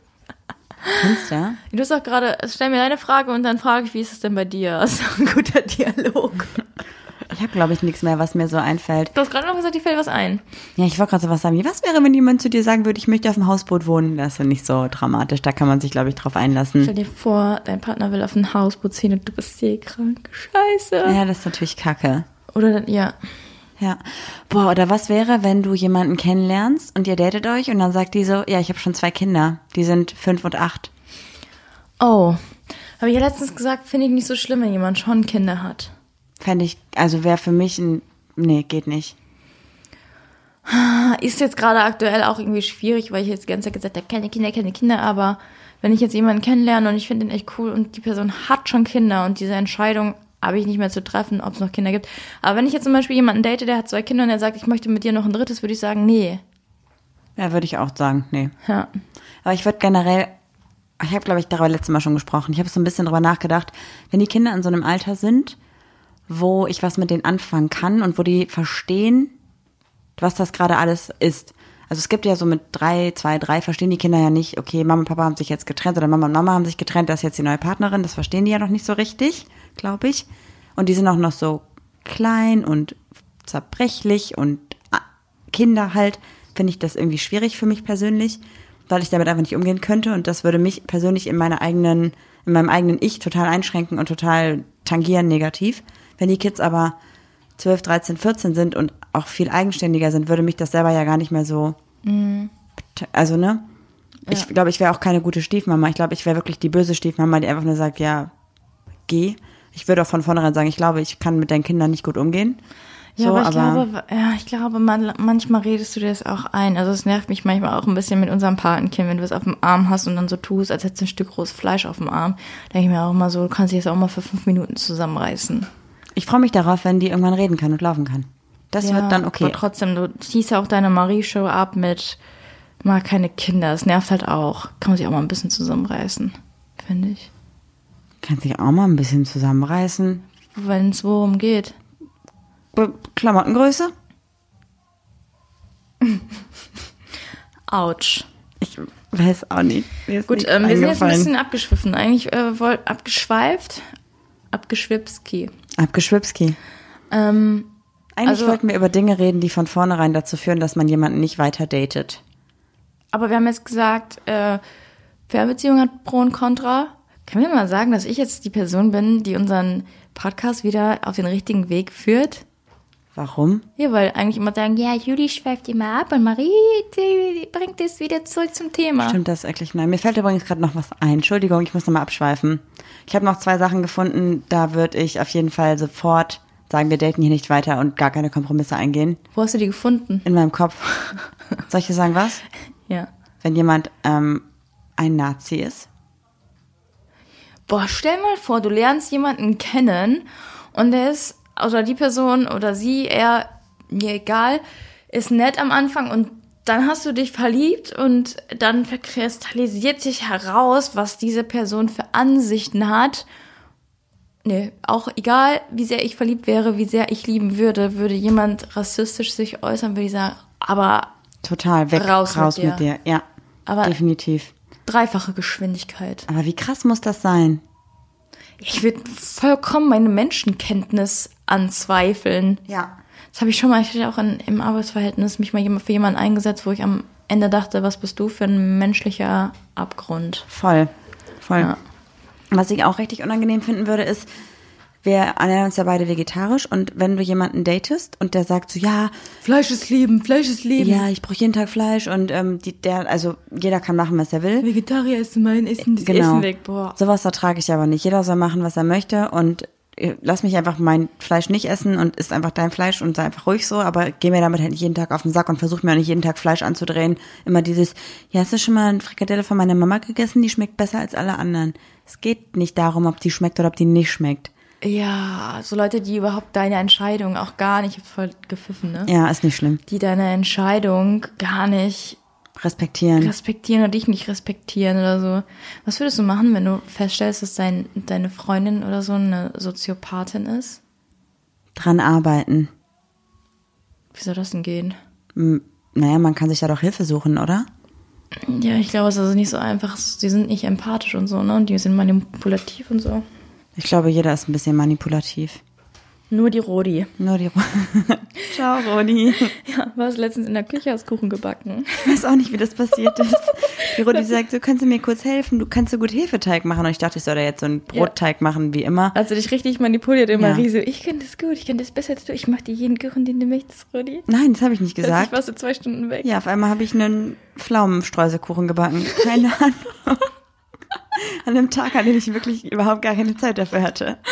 Kennst du? Du hast auch gerade, stell mir deine Frage und dann frage ich, wie ist es denn bei dir? Das ist ein guter Dialog. Ich habe, glaube ich, nichts mehr, was mir so einfällt. Du hast gerade noch gesagt, dir fällt was ein. Ja, ich wollte gerade so was sagen. wie, Was wäre, wenn jemand zu dir sagen würde, ich möchte auf dem Hausboot wohnen? Das ist ja nicht so dramatisch. Da kann man sich, glaube ich, drauf einlassen. Stell dir vor, dein Partner will auf ein Hausboot ziehen und du bist seekrank. Scheiße. Ja, das ist natürlich kacke. Oder dann, ja. Ja. Boah, oder was wäre, wenn du jemanden kennenlernst und ihr datet euch und dann sagt die so, ja, ich habe schon zwei Kinder. Die sind fünf und acht. Oh. Habe ich ja letztens gesagt, finde ich nicht so schlimm, wenn jemand schon Kinder hat. Fände ich, also wäre für mich ein, nee, geht nicht. Ist jetzt gerade aktuell auch irgendwie schwierig, weil ich jetzt die ganze Zeit gesagt habe, keine Kinder, keine Kinder, aber wenn ich jetzt jemanden kennenlerne und ich finde ihn echt cool und die Person hat schon Kinder und diese Entscheidung habe ich nicht mehr zu treffen, ob es noch Kinder gibt. Aber wenn ich jetzt zum Beispiel jemanden date, der hat zwei Kinder und der sagt, ich möchte mit dir noch ein drittes, würde ich sagen, nee. Ja, würde ich auch sagen, nee. Ja. Aber ich würde generell, ich habe, glaube ich, darüber letztes Mal schon gesprochen. Ich habe so ein bisschen drüber nachgedacht, wenn die Kinder in so einem Alter sind, wo ich was mit denen anfangen kann und wo die verstehen, was das gerade alles ist. Also es gibt ja so mit drei, zwei, drei verstehen die Kinder ja nicht, okay, Mama und Papa haben sich jetzt getrennt oder Mama und Mama haben sich getrennt, das ist jetzt die neue Partnerin, das verstehen die ja noch nicht so richtig, glaube ich. Und die sind auch noch so klein und zerbrechlich und ah, Kinder halt, finde ich das irgendwie schwierig für mich persönlich, weil ich damit einfach nicht umgehen könnte und das würde mich persönlich in meiner eigenen, in meinem eigenen Ich total einschränken und total tangieren negativ. Wenn die Kids aber 12, 13, 14 sind und auch viel eigenständiger sind, würde mich das selber ja gar nicht mehr so. Also, ne? Ich glaube, ich wäre auch keine gute Stiefmama. Ich glaube, ich wäre wirklich die böse Stiefmama, die einfach nur sagt, ja, geh. Ich würde auch von vornherein sagen, ich glaube, ich kann mit deinen Kindern nicht gut umgehen. Ja, so, aber ich glaube, ja, ich glaube, man, manchmal redest du dir das auch ein. Also es nervt mich manchmal auch ein bisschen mit unserem Patenkind, wenn du es auf dem Arm hast und dann so tust, als hättest du ein Stück rohes Fleisch auf dem Arm. Denke ich mir auch immer so, du kannst dich jetzt auch mal für fünf Minuten zusammenreißen. ich freue mich darauf, wenn die irgendwann reden kann und laufen kann. Das wird dann okay. Aber trotzdem, du ziehst ja auch deine Marie-Show ab mit mal keine Kinder. Das nervt halt auch. Kann man sich auch mal ein bisschen zusammenreißen, finde ich. Kannst dich auch mal ein bisschen zusammenreißen. Wenn es worum geht. Be- Klamottengröße? Autsch. Ich weiß auch nicht. Gut, ähm, wir sind jetzt ein bisschen abgeschwiffen. Eigentlich äh, abgeschweift. Abgeschwipski. Abgeschwipski. Ähm, Eigentlich Also- wollten wir über Dinge reden, die von vornherein dazu führen, dass man jemanden nicht weiter datet. aber wir haben jetzt gesagt, äh, Fernbeziehung hat Pro und Contra. Können wir mal sagen, dass ich jetzt die Person bin, die unseren Podcast wieder auf den richtigen Weg führt? Warum? Ja, weil eigentlich immer sagen, ja, Juli schweift immer ab und Marie die bringt es wieder zurück zum Thema. Stimmt das wirklich? Nein, mir fällt übrigens gerade noch was ein. Entschuldigung, ich muss nochmal abschweifen. Ich habe noch zwei Sachen gefunden, da würde ich auf jeden Fall sofort sagen, wir daten hier nicht weiter und gar keine Kompromisse eingehen. Wo hast du die gefunden? In meinem Kopf. Soll ich dir sagen, was? Ja. wenn jemand ähm, ein Nazi ist? Boah, stell mal vor, du lernst jemanden kennen und der ist, oder die Person oder sie, er, mir egal, ist nett am Anfang und dann hast du dich verliebt und dann kristallisiert sich heraus, was diese Person für Ansichten hat. Nee, auch egal, wie sehr ich verliebt wäre, wie sehr ich lieben würde, würde jemand rassistisch sich äußern, würde ich sagen, aber Total, weg, Raus raus, mit mit, dir. Ja, Aber- definitiv. Dreifache Geschwindigkeit. Aber wie krass muss das sein? Ich würde vollkommen meine Menschenkenntnis anzweifeln. Ja. Das habe ich schon mal, ich hatte auch in, im Arbeitsverhältnis mich mal für jemanden eingesetzt, wo ich am Ende dachte, was bist du für ein menschlicher Abgrund? Voll. Voll. Ja. Was ich auch richtig unangenehm finden würde, ist, wir ernähren uns ja beide vegetarisch und wenn du jemanden datest und der sagt so, ja, Fleisch ist Leben, Fleisch ist Leben. ja, ich brauche jeden Tag Fleisch und ähm, die, der, also jeder kann machen, was er will. Vegetarier ist mein Essen, das Genau. Essen weg, boah. Sowas ertrage ich aber nicht. Jeder soll machen, was er möchte und äh, lass mich einfach mein Fleisch nicht essen und isst einfach dein Fleisch und sei einfach ruhig so, aber geh mir damit halt nicht jeden Tag auf den Sack und versuch mir auch nicht jeden Tag Fleisch anzudrehen. Immer dieses, ja, hast du schon mal eine Frikadelle von meiner Mama gegessen? Die schmeckt besser als alle anderen. Es geht nicht darum, ob die schmeckt oder ob die nicht schmeckt. Ja, so Leute, die überhaupt deine Entscheidung auch gar nicht, ich hab voll gepfiffen, ne? Ja, ist nicht schlimm. Die deine Entscheidung gar nicht Respektieren. respektieren oder dich nicht respektieren oder so. Was würdest du machen, wenn du feststellst, dass dein, deine Freundin oder so eine Soziopathin ist? Dran arbeiten. Wie soll das denn gehen? Hm, Naja, man kann sich da doch Hilfe suchen, oder? Ja, ich glaube, es ist also nicht so einfach. Sie sind nicht empathisch und so, ne? Und die sind manipulativ und so. Ich glaube, jeder ist ein bisschen manipulativ. Nur die Rodi. Nur die Ro Ciao, Rodi. Ja, warst letztens in der Küche, hast Kuchen gebacken. Ich weiß auch nicht, wie das passiert ist. Die Rodi sagt, du kannst du mir kurz helfen, du kannst so gut Hefeteig machen. Und ich dachte, ich soll da jetzt so einen Brotteig machen, wie immer. Also dich richtig manipuliert immer, Ja. Riese. Ich kann das gut, ich kann das besser als du. Ich mach dir jeden Kuchen, den du möchtest, Rodi. Nein, das habe ich nicht Plötzlich gesagt. warst du zwei Stunden weg. Ja, auf einmal habe ich einen Pflaumenstreuselkuchen gebacken. Keine Ahnung. An einem Tag, an dem ich wirklich überhaupt gar keine Zeit dafür hatte.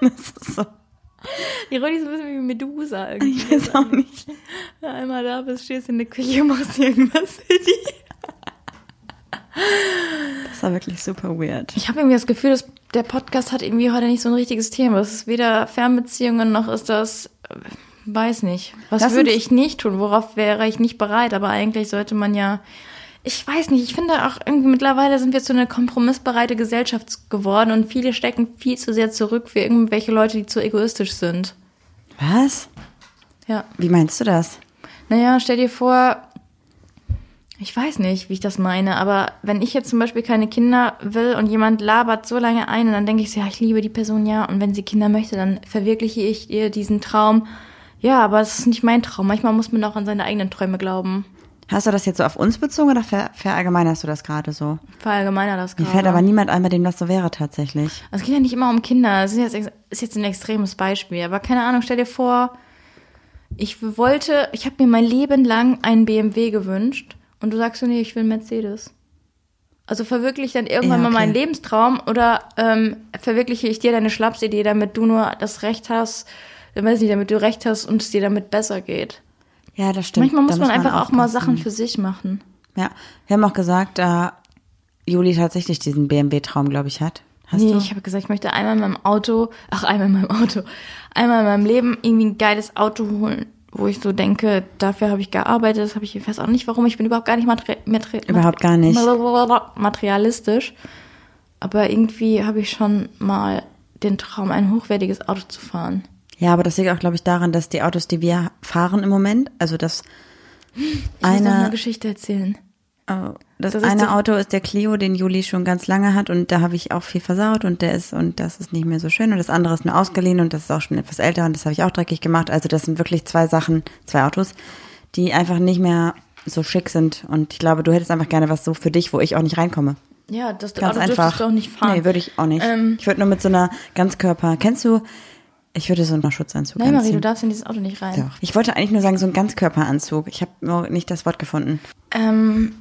Das ist so. Die Rodi ist ein bisschen wie Medusa irgendwie. Ich weiß auch nicht. Wenn du einmal da bist, stehst in der Küche und machst irgendwas für die. Das war wirklich super weird. Ich habe irgendwie das Gefühl, dass der Podcast hat irgendwie heute nicht so ein richtiges Thema. Es ist weder Fernbeziehungen noch ist das, äh, weiß nicht. Was Lass würde ich nicht tun? Worauf wäre ich nicht bereit? Aber eigentlich sollte man ja, ich weiß nicht, ich finde auch irgendwie mittlerweile sind wir zu einer kompromissbereite Gesellschaft geworden und viele stecken viel zu sehr zurück für irgendwelche Leute, die zu egoistisch sind. Was? Ja. Wie meinst du das? Naja, stell dir vor, ich weiß nicht, wie ich das meine, aber wenn ich jetzt zum Beispiel keine Kinder will und jemand labert so lange ein und dann denke ich so, ja, ich liebe die Person ja und wenn sie Kinder möchte, dann verwirkliche ich ihr diesen Traum. Ja, aber es ist nicht mein Traum. Manchmal muss man auch an seine eigenen Träume glauben. Hast du das jetzt so auf uns bezogen oder ver verallgemeinerst du das gerade so? Verallgemeiner das Mir gerade. fällt aber niemand ein, bei dem das so wäre tatsächlich. Also es geht ja nicht immer um Kinder. Es ist jetzt, ist jetzt ein extremes Beispiel. Aber keine Ahnung, stell dir vor, ich wollte, ich habe mir mein Leben lang einen BMW gewünscht und du sagst so, nee, ich will einen Mercedes. Also verwirkliche dann irgendwann Ja, mal meinen okay. Lebenstraum oder ähm, verwirkliche ich dir deine Schlapsidee, damit du nur das Recht hast, ich weiß nicht, damit du Recht hast und es dir damit besser geht. Ja, das stimmt. Manchmal muss Da man einfach auch mal aufpassen. Sachen für sich machen. Ja, wir haben auch gesagt, da Juli tatsächlich diesen BMW-Traum, glaube ich, hat. Hast nee, du? ich habe gesagt, ich möchte einmal in meinem Auto, ach, einmal in meinem Auto, einmal in meinem Leben irgendwie ein geiles Auto holen, wo ich so denke, dafür habe ich gearbeitet, das habe ich, ich weiß auch nicht warum, ich bin überhaupt gar nicht materi materi Überhaupt gar nicht. materialistisch, aber irgendwie habe ich schon mal den Traum, ein hochwertiges Auto zu fahren. Ja, aber das liegt auch, glaube ich, daran, dass die Autos, die wir fahren im Moment, also das Ich muss noch eine eine, Geschichte erzählen. oh, das, Das eine so- Auto ist der Clio, den Juli schon ganz lange hat und da habe ich auch viel versaut und der ist und das ist nicht mehr so schön und das andere ist nur ausgeliehen und das ist auch schon etwas älter und das habe ich auch dreckig gemacht. Also das sind wirklich zwei Sachen, zwei Autos, die einfach nicht mehr so schick sind und ich glaube, du hättest einfach gerne was so für dich, wo ich auch nicht reinkomme. Ja, das Ganz Auto einfach. du auch nicht fahren. Nee, würde ich auch nicht. Ähm. ich würde nur mit so einer Ganzkörper. Kennst du? Ich würde so einen Schutzanzug Nein, Marie, anziehen. du darfst in dieses Auto nicht rein. Doch. Ich wollte eigentlich nur sagen, so einen Ganzkörperanzug. Ich habe nur nicht das Wort gefunden. Ähm,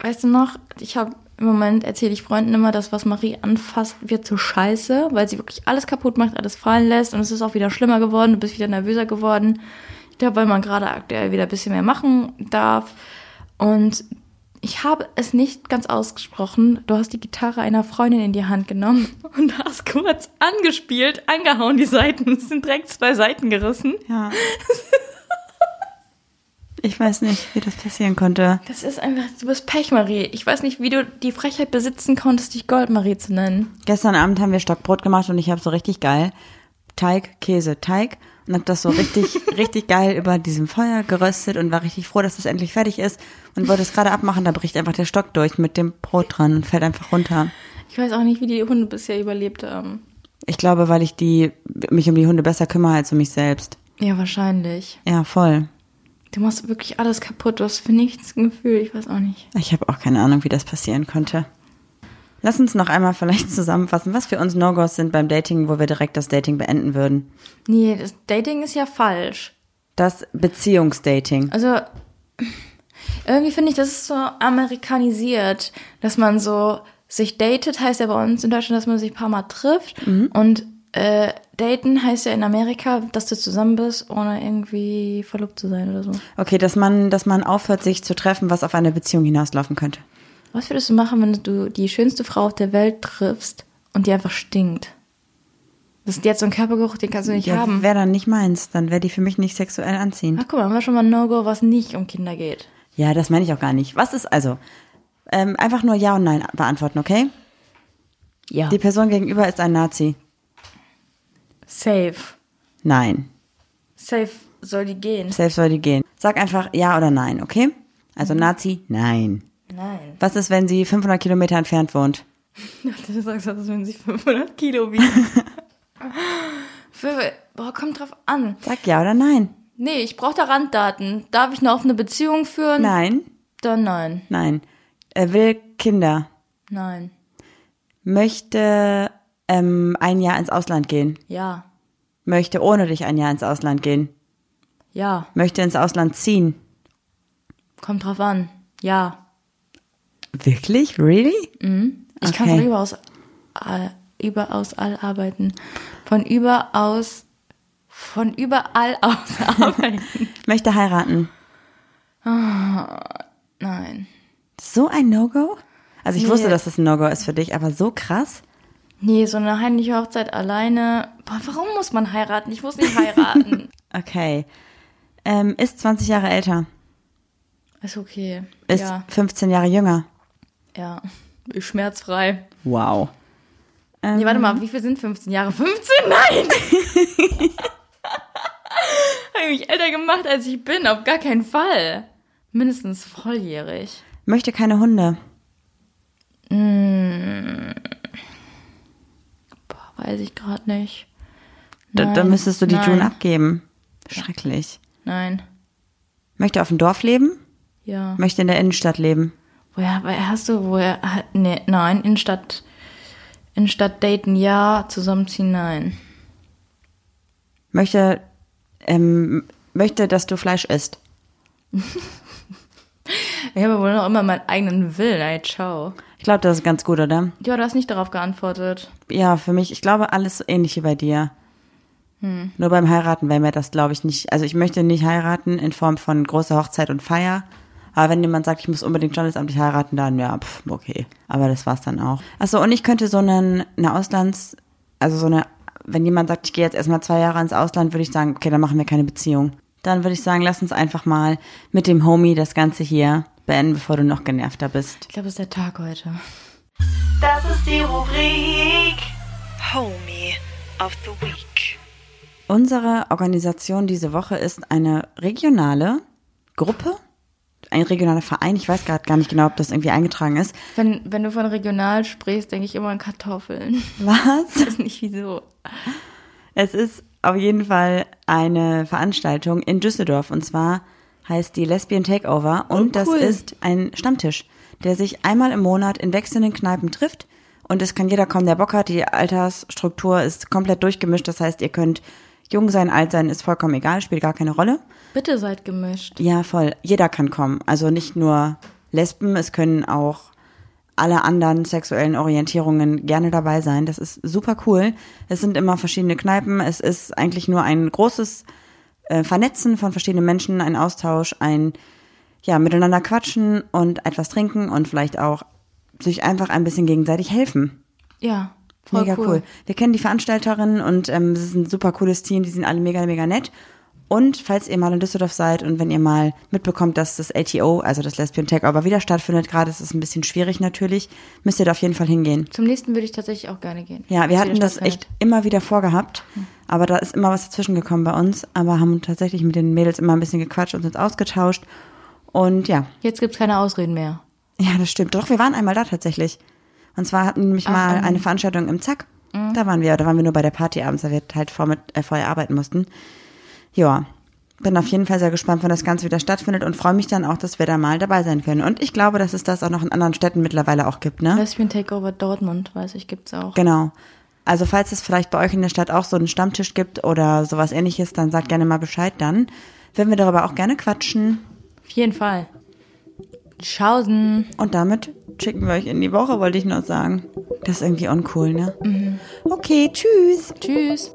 weißt du noch, ich habe im Moment erzähle ich Freunden immer, dass was Marie anfasst, wird so scheiße, weil sie wirklich alles kaputt macht, alles fallen lässt und es ist auch wieder schlimmer geworden, du bist wieder nervöser geworden. Ich glaube, weil man gerade aktuell wieder ein bisschen mehr machen darf. Und ich habe es nicht ganz ausgesprochen. Du hast die Gitarre einer Freundin in die Hand genommen und hast kurz angespielt, angehauen die Seiten. Es sind direkt zwei Seiten gerissen. Ja. Ich weiß nicht, wie das passieren konnte. Das ist einfach, du bist Pechmarie. Ich weiß nicht, wie du die Frechheit besitzen konntest, dich Goldmarie zu nennen. Gestern Abend haben wir Stockbrot gemacht und ich habe so richtig geil Teig, Käse, Teig und habe das so richtig, richtig geil über diesem Feuer geröstet und war richtig froh, dass das endlich fertig ist und wollte es gerade abmachen, da bricht einfach der Stock durch mit dem Brot dran und fällt einfach runter. Ich weiß auch nicht, wie die Hunde bisher überlebt haben. Ich glaube, weil ich die, mich um die Hunde besser kümmere als um mich selbst. Ja, wahrscheinlich. Ja, voll. Du machst wirklich alles kaputt. Du hast für nichts ein Gefühl. Ich weiß auch nicht. Ich habe auch keine Ahnung, wie das passieren konnte. Lass uns noch einmal vielleicht zusammenfassen, was für uns No-Gos sind beim Dating, wo wir direkt das Dating beenden würden. Nee, das Dating ist ja falsch. Das Beziehungsdating. Also, irgendwie finde ich, das ist so amerikanisiert, dass man so sich datet, heißt ja bei uns in Deutschland, dass man sich ein paar Mal trifft. Und äh, daten heißt ja in Amerika, dass du zusammen bist, ohne irgendwie verlobt zu sein oder so. Okay, dass man, dass man aufhört, sich zu treffen, was auf eine Beziehung hinauslaufen könnte. Was würdest du machen, wenn du die schönste Frau auf der Welt triffst und die einfach stinkt? Das ist jetzt so ein Körpergeruch, den kannst du nicht Ja, haben. wäre dann nicht meins, dann wäre die für mich nicht sexuell anziehend. Ach guck mal, haben wir schon mal ein No-Go, was nicht um Kinder geht. Ja, das meine ich auch gar nicht. Was ist also? Ähm, einfach nur Ja und Nein beantworten, okay? Ja. Die Person gegenüber ist ein Nazi. Safe. Nein. Safe soll die gehen. Selbst soll die gehen. Sag einfach Ja oder Nein, okay? Also Nazi, nein. Nein. Was ist, wenn sie 500 Kilometer entfernt wohnt? Du sagst, dass wenn sie 500 Kilo wiegt. Boah, kommt drauf an. Sag Ja oder Nein. Nee, ich brauche da Randdaten. Darf ich eine offene Beziehung führen? Nein, Dann nein. nein. Er will Kinder. Nein. Möchte ähm, ein Jahr ins Ausland gehen. Ja. Möchte ohne dich ein Jahr ins Ausland gehen. Ja. Möchte ins Ausland ziehen. Kommt drauf an. Ja. Wirklich? Really? Ich kann Okay. von überaus, all, überaus all arbeiten. Von überaus, von überall aus arbeiten. Möchte heiraten. Nein. So ein No-Go? Also ich Nee. wusste, dass das ein No-Go ist für dich, aber so krass? Nee, so eine heimliche Hochzeit alleine. Boah, warum muss man heiraten? Ich muss nicht heiraten. Okay. Ähm, ist 20 Jahre älter. Ist okay. Ist ja, 15 Jahre jünger. Ja. Schmerzfrei. Wow. Nee, warte mal, wie viel sind 15 Jahre? 15? Nein! Habe ich mich älter gemacht, als ich bin. Auf gar keinen Fall. Mindestens volljährig. Möchte keine Hunde. Boah, weiß ich gerade nicht. Da, Nein, müsstest du die nein. June abgeben. Schrecklich. Nein. Möchte auf dem Dorf leben. Ja. Möchte in der Innenstadt leben. Woher, woher hast du, woher, nee, nein, Innenstadt, Innenstadt daten, ja, zusammenziehen, nein. Möchte, ähm, möchte, dass du Fleisch isst. Ich habe wohl noch immer meinen eigenen Willen, ey, ciao. Ich glaube, das ist ganz gut, oder? Ja, du hast nicht darauf geantwortet. Ja, für mich, ich glaube, alles ähnlich wie bei dir. Nur beim Heiraten wäre mir das, glaube ich, nicht. Also ich möchte nicht heiraten in Form von großer Hochzeit und Feier. Aber wenn jemand sagt, ich muss unbedingt standesamtlich heiraten, dann ja, pff, okay. Aber das war's dann auch. Achso, und ich könnte so einen, eine Auslands, also so eine, wenn jemand sagt, ich gehe jetzt erstmal zwei Jahre ins Ausland, würde ich sagen, okay, dann machen wir keine Beziehung. Dann würde ich sagen, lass uns einfach mal mit dem Homie das Ganze hier beenden, bevor du noch genervter bist. Ich glaube, es ist der Tag heute. Das ist die Rubrik Homie of the Week. Unsere Organisation diese Woche ist eine regionale Gruppe, ein regionaler Verein. Ich weiß gerade gar nicht genau, ob das irgendwie eingetragen ist. Wenn, wenn du von regional sprichst, denke ich immer an Kartoffeln. Was? Ich weiß nicht wieso. Es ist auf jeden Fall eine Veranstaltung in Düsseldorf und zwar heißt die Lesbian Takeover und das cool. ist ein Stammtisch, der sich einmal im Monat in wechselnden Kneipen trifft und es kann jeder kommen, der Bock hat. Die Altersstruktur ist komplett durchgemischt, das heißt, ihr könnt jung sein, alt sein, ist vollkommen egal, spielt gar keine Rolle. Bitte seid gemischt. Ja, voll. Jeder kann kommen. Also nicht nur Lesben, es können auch alle anderen sexuellen Orientierungen gerne dabei sein. Das ist super cool. Es sind immer verschiedene Kneipen. Es ist eigentlich nur ein großes äh, Vernetzen von verschiedenen Menschen, ein Austausch, ein ja, miteinander quatschen und etwas trinken und vielleicht auch sich einfach ein bisschen gegenseitig helfen. Ja, voll mega cool. Wir kennen die Veranstalterinnen und ähm, es ist ein super cooles Team, die sind alle mega, mega nett. Und falls ihr mal in Düsseldorf seid und wenn ihr mal mitbekommt, dass das LTO, also das Lesbian Takeover, wieder stattfindet, gerade ist es ein bisschen schwierig natürlich, müsst ihr da auf jeden Fall hingehen. Zum nächsten würde ich tatsächlich auch gerne gehen. Ja, wir hatten das echt immer wieder vorgehabt, aber da ist immer was dazwischen gekommen bei uns, aber haben tatsächlich mit den Mädels immer ein bisschen gequatscht und uns ausgetauscht. Und ja, Jetzt gibt's keine Ausreden mehr. ja, das stimmt. Doch, wir waren einmal da tatsächlich. Und zwar hatten wir nämlich mal eine Veranstaltung im Zack. Da waren wir, da waren wir nur bei der Party abends, weil wir halt vor mit, äh, vorher arbeiten mussten. Ja, bin auf jeden Fall sehr gespannt, wann das Ganze wieder stattfindet und freue mich dann auch, dass wir da mal dabei sein können. Und ich glaube, dass es das auch noch in anderen Städten mittlerweile auch gibt, ne? Lesbian Takeover Dortmund, weiß ich, gibt's auch. Genau. Also falls es vielleicht bei euch in der Stadt auch so einen Stammtisch gibt oder sowas ähnliches, dann sagt gerne mal Bescheid dann. Würden wir darüber auch gerne quatschen. Auf jeden Fall. Schausen. Und damit schicken wir euch in die Woche, wollte ich nur sagen. Das ist irgendwie uncool, ne? Okay, tschüss. Tschüss.